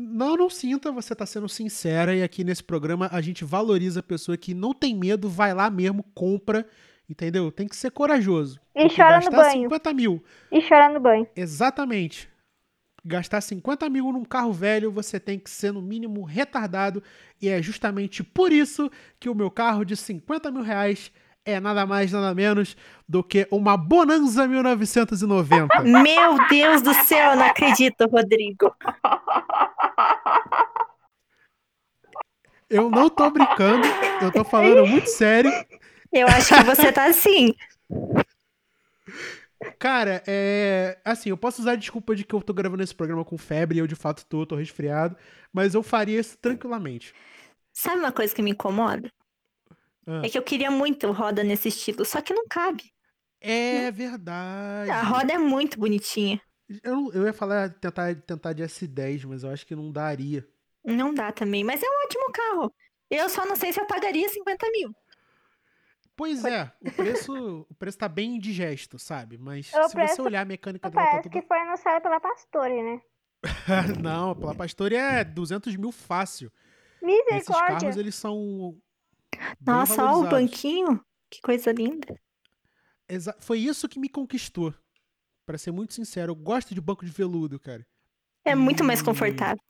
Speaker 1: Não, não sinta, você tá sendo sincera e aqui nesse programa a gente valoriza a pessoa que não tem medo, vai lá mesmo, compra, entendeu? Tem que ser corajoso.
Speaker 3: E chora no
Speaker 1: gastar
Speaker 3: banho.
Speaker 1: 50 mil,
Speaker 3: E chorar no banho.
Speaker 1: exatamente. Gastar 50 mil num carro velho, você tem que ser no mínimo retardado e é justamente por isso que o meu carro de 50 mil reais é nada mais, nada menos do que uma Bonanza 1990.
Speaker 2: Meu Deus do céu, não acredito, Rodrigo.
Speaker 1: Eu não tô brincando, eu tô falando muito sério.
Speaker 2: Eu acho que você tá assim.
Speaker 1: Cara, é. Assim, eu posso usar a desculpa de que eu tô gravando esse programa com febre e eu de fato tô, tô resfriado, mas eu faria isso tranquilamente.
Speaker 2: Sabe uma coisa que me incomoda?
Speaker 1: Ah.
Speaker 2: É que eu queria muito roda nesse estilo, só que não cabe.
Speaker 1: É verdade.
Speaker 2: A roda é muito bonitinha.
Speaker 1: Eu, não- eu ia falar, tentar, tentar de S10, mas eu acho que não daria.
Speaker 2: Não dá também, mas é um ótimo carro. Eu só não sei se eu pagaria 50 mil.
Speaker 1: Pois é, o preço, o preço tá bem indigesto, sabe? Mas
Speaker 3: O
Speaker 1: se
Speaker 3: preço-
Speaker 1: você olhar a mecânica tá
Speaker 3: Parece
Speaker 1: tudo.
Speaker 3: que foi anunciado pela Pastore, né?
Speaker 1: não, pela Pastor é 200 mil fácil. Esses carros,
Speaker 3: Misericórdia.
Speaker 1: eles são.
Speaker 2: Nossa, ó o banquinho. Que coisa linda.
Speaker 1: Exa- Foi isso que me conquistou. Pra ser muito sincero, eu gosto de banco de veludo, cara.
Speaker 2: É muito mais confortável.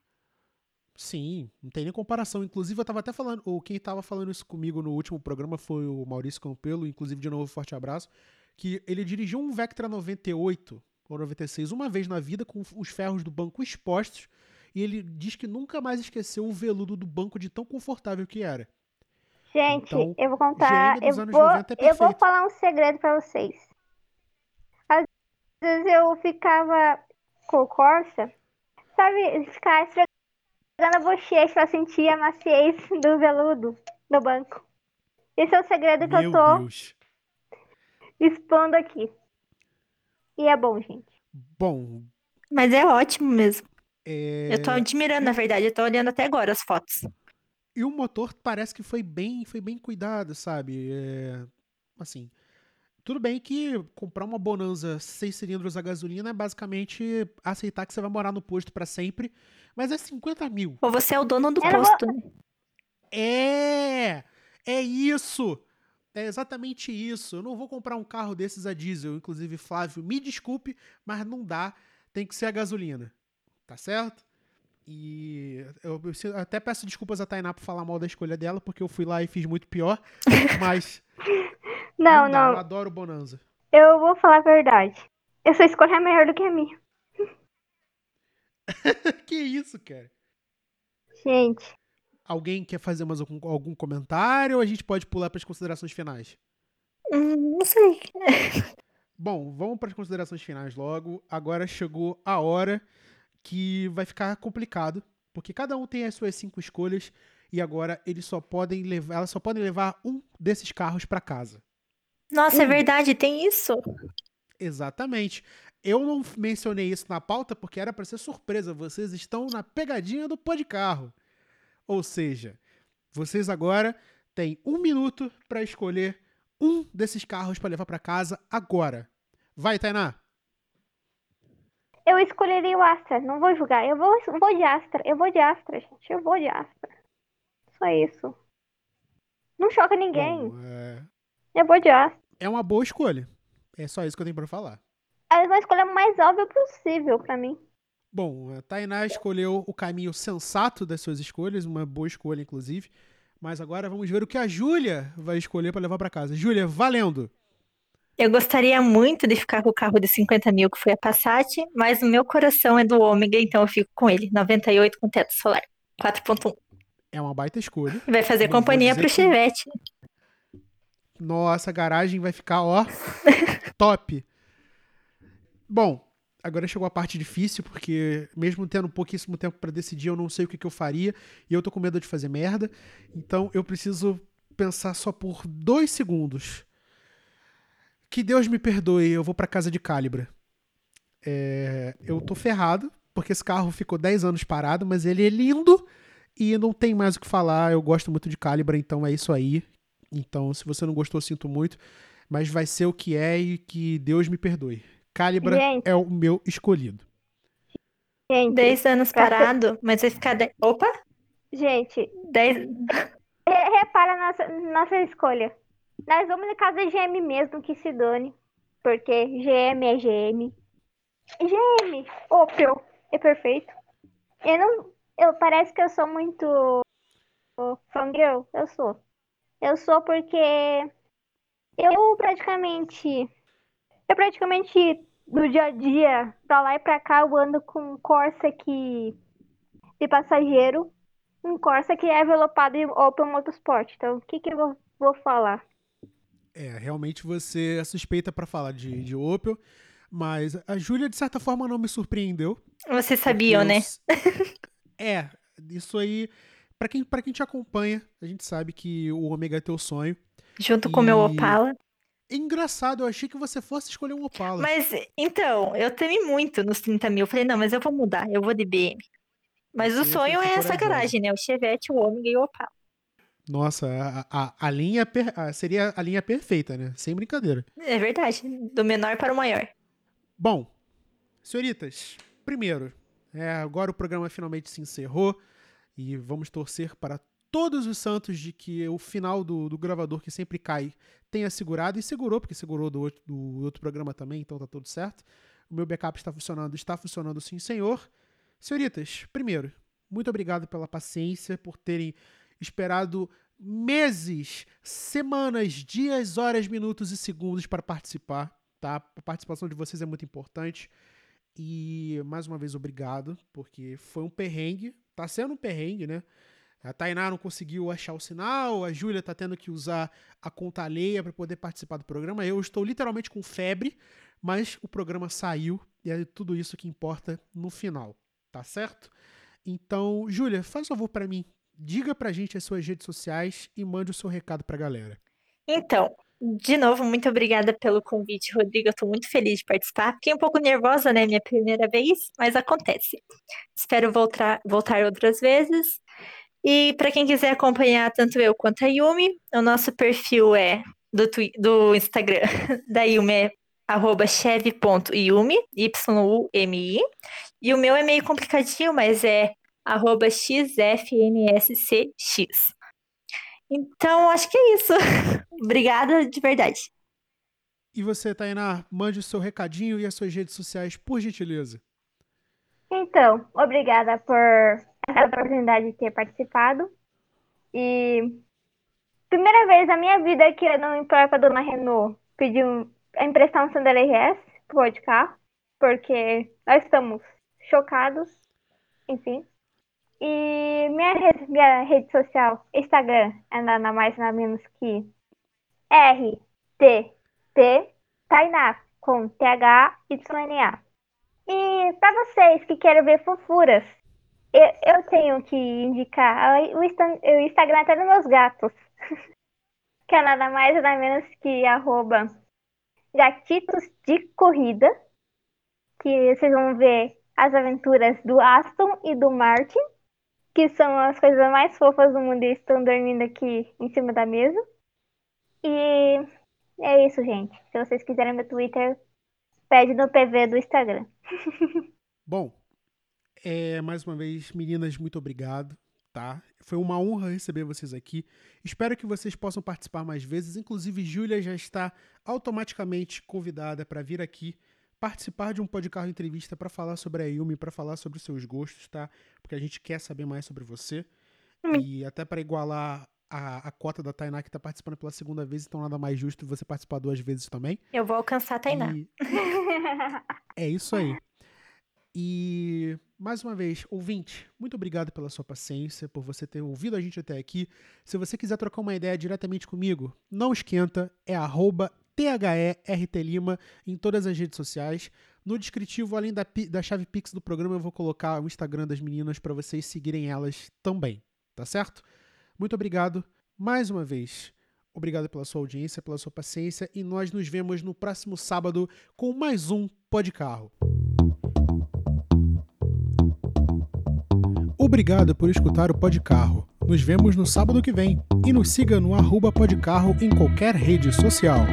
Speaker 1: Sim, não tem nem comparação. Inclusive, eu tava até falando, ou quem tava falando isso comigo no último programa foi o Maurício Campelo, inclusive, de novo, forte abraço, que ele dirigiu um Vectra 98 ou 96 uma vez na vida com os ferros do banco expostos e ele diz que nunca mais esqueceu o veludo do banco de tão confortável que era.
Speaker 3: Gente,
Speaker 1: Então,
Speaker 3: eu vou contar. Eu vou,
Speaker 1: 90 é
Speaker 3: eu vou falar um segredo pra vocês. Às vezes eu ficava com o Corsa, sabe, ficar esfregando a bochecha pra sentir a maciez do veludo do banco. Esse é o segredo que
Speaker 1: Meu
Speaker 3: eu tô
Speaker 1: Deus.
Speaker 3: expondo aqui. E é bom, gente.
Speaker 1: Bom,
Speaker 2: Mas é ótimo mesmo.
Speaker 1: É,
Speaker 2: Eu tô admirando, na verdade, eu tô olhando até agora as fotos.
Speaker 1: E o motor parece que foi bem, foi bem cuidado, sabe? É, assim, tudo bem que comprar uma Bonanza 6 cilindros a gasolina é basicamente aceitar que você vai morar no posto pra sempre, mas é 50 mil.
Speaker 2: Ou você é o dono do
Speaker 3: não
Speaker 2: posto, né?
Speaker 1: É! É isso! É exatamente isso. Eu não vou comprar um carro desses a diesel. Inclusive, Flávio, me desculpe, mas não dá. Tem que ser a gasolina. Tá certo? E eu, eu até peço desculpas a Tainá por falar mal da escolha dela, porque eu fui lá e fiz muito pior. Mas
Speaker 3: Não,
Speaker 1: dá, Eu
Speaker 3: não.
Speaker 1: adoro o Bonanza.
Speaker 3: Eu vou falar a verdade. Essa escolha é melhor do que a minha.
Speaker 1: que isso, cara?
Speaker 3: Gente,
Speaker 1: Alguém quer fazer mais algum, algum comentário ou a gente pode pular para as considerações finais?
Speaker 2: Hum, não sei.
Speaker 1: Bom, vamos para as considerações finais logo. Agora chegou a hora que vai ficar complicado, porque cada um tem as suas cinco escolhas e agora eles só podem levar, elas só podem levar um desses carros para casa.
Speaker 2: Nossa, é
Speaker 1: Hum.
Speaker 2: verdade, tem isso.
Speaker 1: Exatamente. Eu não mencionei isso na pauta porque era para ser surpresa. Vocês estão na pegadinha do pó de carro. Ou seja, vocês agora têm um minuto para escolher um desses carros para levar para casa agora. Vai, Tainá.
Speaker 3: eu escolheria o Astra. Não vou julgar. Eu vou, vou de Astra. Eu vou de Astra, gente. Eu vou de Astra. Só isso. Não choca ninguém.
Speaker 1: Bom, é...
Speaker 3: Eu vou de Astra.
Speaker 1: É uma boa escolha. É só isso que eu tenho para falar.
Speaker 3: É uma escolha mais óbvia possível pra mim.
Speaker 1: Bom, a Tainá escolheu o caminho sensato das suas escolhas, uma boa escolha, inclusive. Mas agora vamos ver o que a Júlia vai escolher para levar para casa. Júlia, valendo!
Speaker 2: Eu gostaria muito de ficar com o carro de 50 mil, que foi a Passat, mas o meu coração é do Ômega, então eu fico com ele. 98 com teto solar. 4.1.
Speaker 1: É uma baita escolha.
Speaker 2: Vai fazer
Speaker 1: vou
Speaker 2: companhia pro
Speaker 1: que-
Speaker 2: Chevette.
Speaker 1: Nossa, a garagem vai ficar, ó, top. Bom, agora chegou a parte difícil, porque mesmo tendo pouquíssimo tempo para decidir, eu não sei o que, que eu faria e eu tô com medo de fazer merda. Então eu preciso pensar só por dois segundos. Que Deus me perdoe, eu vou pra casa de Calibra. É, eu tô ferrado, porque esse carro ficou 10 anos parado, mas ele é lindo e não tem mais o que falar. Eu gosto muito de Calibra, então é isso aí. Então, se você não gostou, sinto muito. Mas vai ser o que é e que Deus me perdoe. Calibra
Speaker 3: Gente.
Speaker 1: é o meu escolhido.
Speaker 3: Gente,
Speaker 2: 10 anos parado, mas vai ficar. de- Opa!
Speaker 3: gente,
Speaker 2: 10.
Speaker 3: re- repara na nossa, nossa escolha. Nós vamos de casa GM mesmo, que se dane. Porque GM é GM. GM, Opel, é perfeito. Eu não. Eu, parece que eu sou muito fangirl. Eu sou. Eu sou porque eu praticamente. Eu praticamente no dia a dia, pra lá e pra cá, eu ando com um Corsa que, de passageiro. Um Corsa que é envelopado em Opel Motorsport. Então, o que, que eu vou, vou falar?
Speaker 1: É, realmente você é suspeita pra falar de, de Opel. Mas a Júlia, de certa forma, não me surpreendeu.
Speaker 2: Vocês sabiam,
Speaker 1: porque eu
Speaker 2: né?
Speaker 1: É, isso aí. Pra quem, pra quem te acompanha, a gente sabe que o Ômega é teu sonho.
Speaker 2: Junto com o meu
Speaker 1: E-
Speaker 2: Opala.
Speaker 1: Engraçado, eu achei que você fosse escolher um Opala.
Speaker 2: Mas, então, eu temi muito nos 30 mil. Falei, não, mas eu vou mudar, eu vou de BM. Mas o
Speaker 1: Você
Speaker 2: sonho é essa garagem, né? O Chevette, o Ômega e o Opala.
Speaker 1: Nossa, a, a, a linha per- a- seria a linha perfeita, né? Sem brincadeira.
Speaker 2: É verdade, do menor para o maior.
Speaker 1: Bom, senhoritas, primeiro, é, agora o programa finalmente se encerrou e vamos torcer para todos os santos de que o final do, do gravador que sempre cai tenha segurado e segurou, porque segurou do outro, do outro programa também, então tá tudo certo. O meu backup está funcionando, está funcionando sim, senhor. Senhoritas, primeiro, muito obrigado pela paciência, por terem esperado meses, semanas, dias, horas, minutos e segundos para participar, tá? A participação de vocês é muito importante. E mais uma vez obrigado, porque foi um perrengue, tá sendo um perrengue, né? A Tainá não conseguiu achar o sinal, a Júlia tá tendo que usar a conta alheia para poder participar do programa. Eu estou literalmente com febre, mas o programa saiu e é tudo isso que importa no final, tá certo? Então, Júlia, faz um favor para mim, diga pra gente as suas redes sociais e mande o seu recado pra galera.
Speaker 2: Então, De novo, muito obrigada pelo convite, Rodrigo. Eu tô muito feliz de participar. Fiquei um pouco nervosa, né? Minha primeira vez, mas acontece. Espero voltar, voltar outras vezes. E para quem quiser acompanhar tanto eu quanto a Yumi, o nosso perfil é do, do Instagram da Yumi é arroba cheve.yumi, Y-U-M-I. E o meu é meio complicadinho, mas é arroba xfnscx. Então, acho que é isso. Obrigada de verdade.
Speaker 1: E você, Tainá, mande o seu recadinho e as suas redes sociais, por gentileza.
Speaker 3: Então, obrigada por essa oportunidade de ter participado. E primeira vez na minha vida que eu não para a dona Renault pedir um, emprestar um Sandero RS pro de carro, porque nós estamos chocados, enfim. E minha rede, minha rede social, Instagram, é nada mais nada menos que RTT Tainá, com T-H-Y-N-A. E para vocês que querem ver fofuras, eu, eu tenho que indicar o, o Instagram até dos meus gatos. que é nada mais nada menos que arroba gatitos de corrida. Que vocês vão ver as aventuras do Aston e do Martin, que são as coisas mais fofas do mundo e estão dormindo aqui em cima da mesa. E é isso, gente. Se vocês quiserem meu Twitter, pede no PV do Instagram.
Speaker 1: Bom, é, mais uma vez, meninas, muito obrigado, tá? Foi uma honra receber vocês aqui. Espero que vocês possam participar mais vezes. Inclusive, Júlia já está automaticamente convidada para vir aqui participar de um podcast entrevista para falar sobre a Yumi, para falar sobre os seus gostos, tá? Porque a gente quer saber mais sobre você. Hum. E até para igualar a, a cota da Tainá que está participando pela segunda vez, então nada mais justo você participar duas vezes também.
Speaker 2: Eu vou alcançar a Tainá. E...
Speaker 1: é isso aí. E mais uma vez, ouvinte, muito obrigado pela sua paciência, por você ter ouvido a gente até aqui. Se você quiser trocar uma ideia diretamente comigo, não esquenta, é arroba THERTLima em todas as redes sociais. No descritivo, além da, da chave Pix do programa, eu vou colocar o Instagram das meninas para vocês seguirem elas também, tá certo? Muito obrigado mais uma vez. Obrigado pela sua audiência, pela sua paciência e nós nos vemos no próximo sábado com mais um Pod Carro. Obrigado por escutar o Podcarro. Nos vemos no sábado que vem e nos siga no arroba Podcarro em qualquer rede social.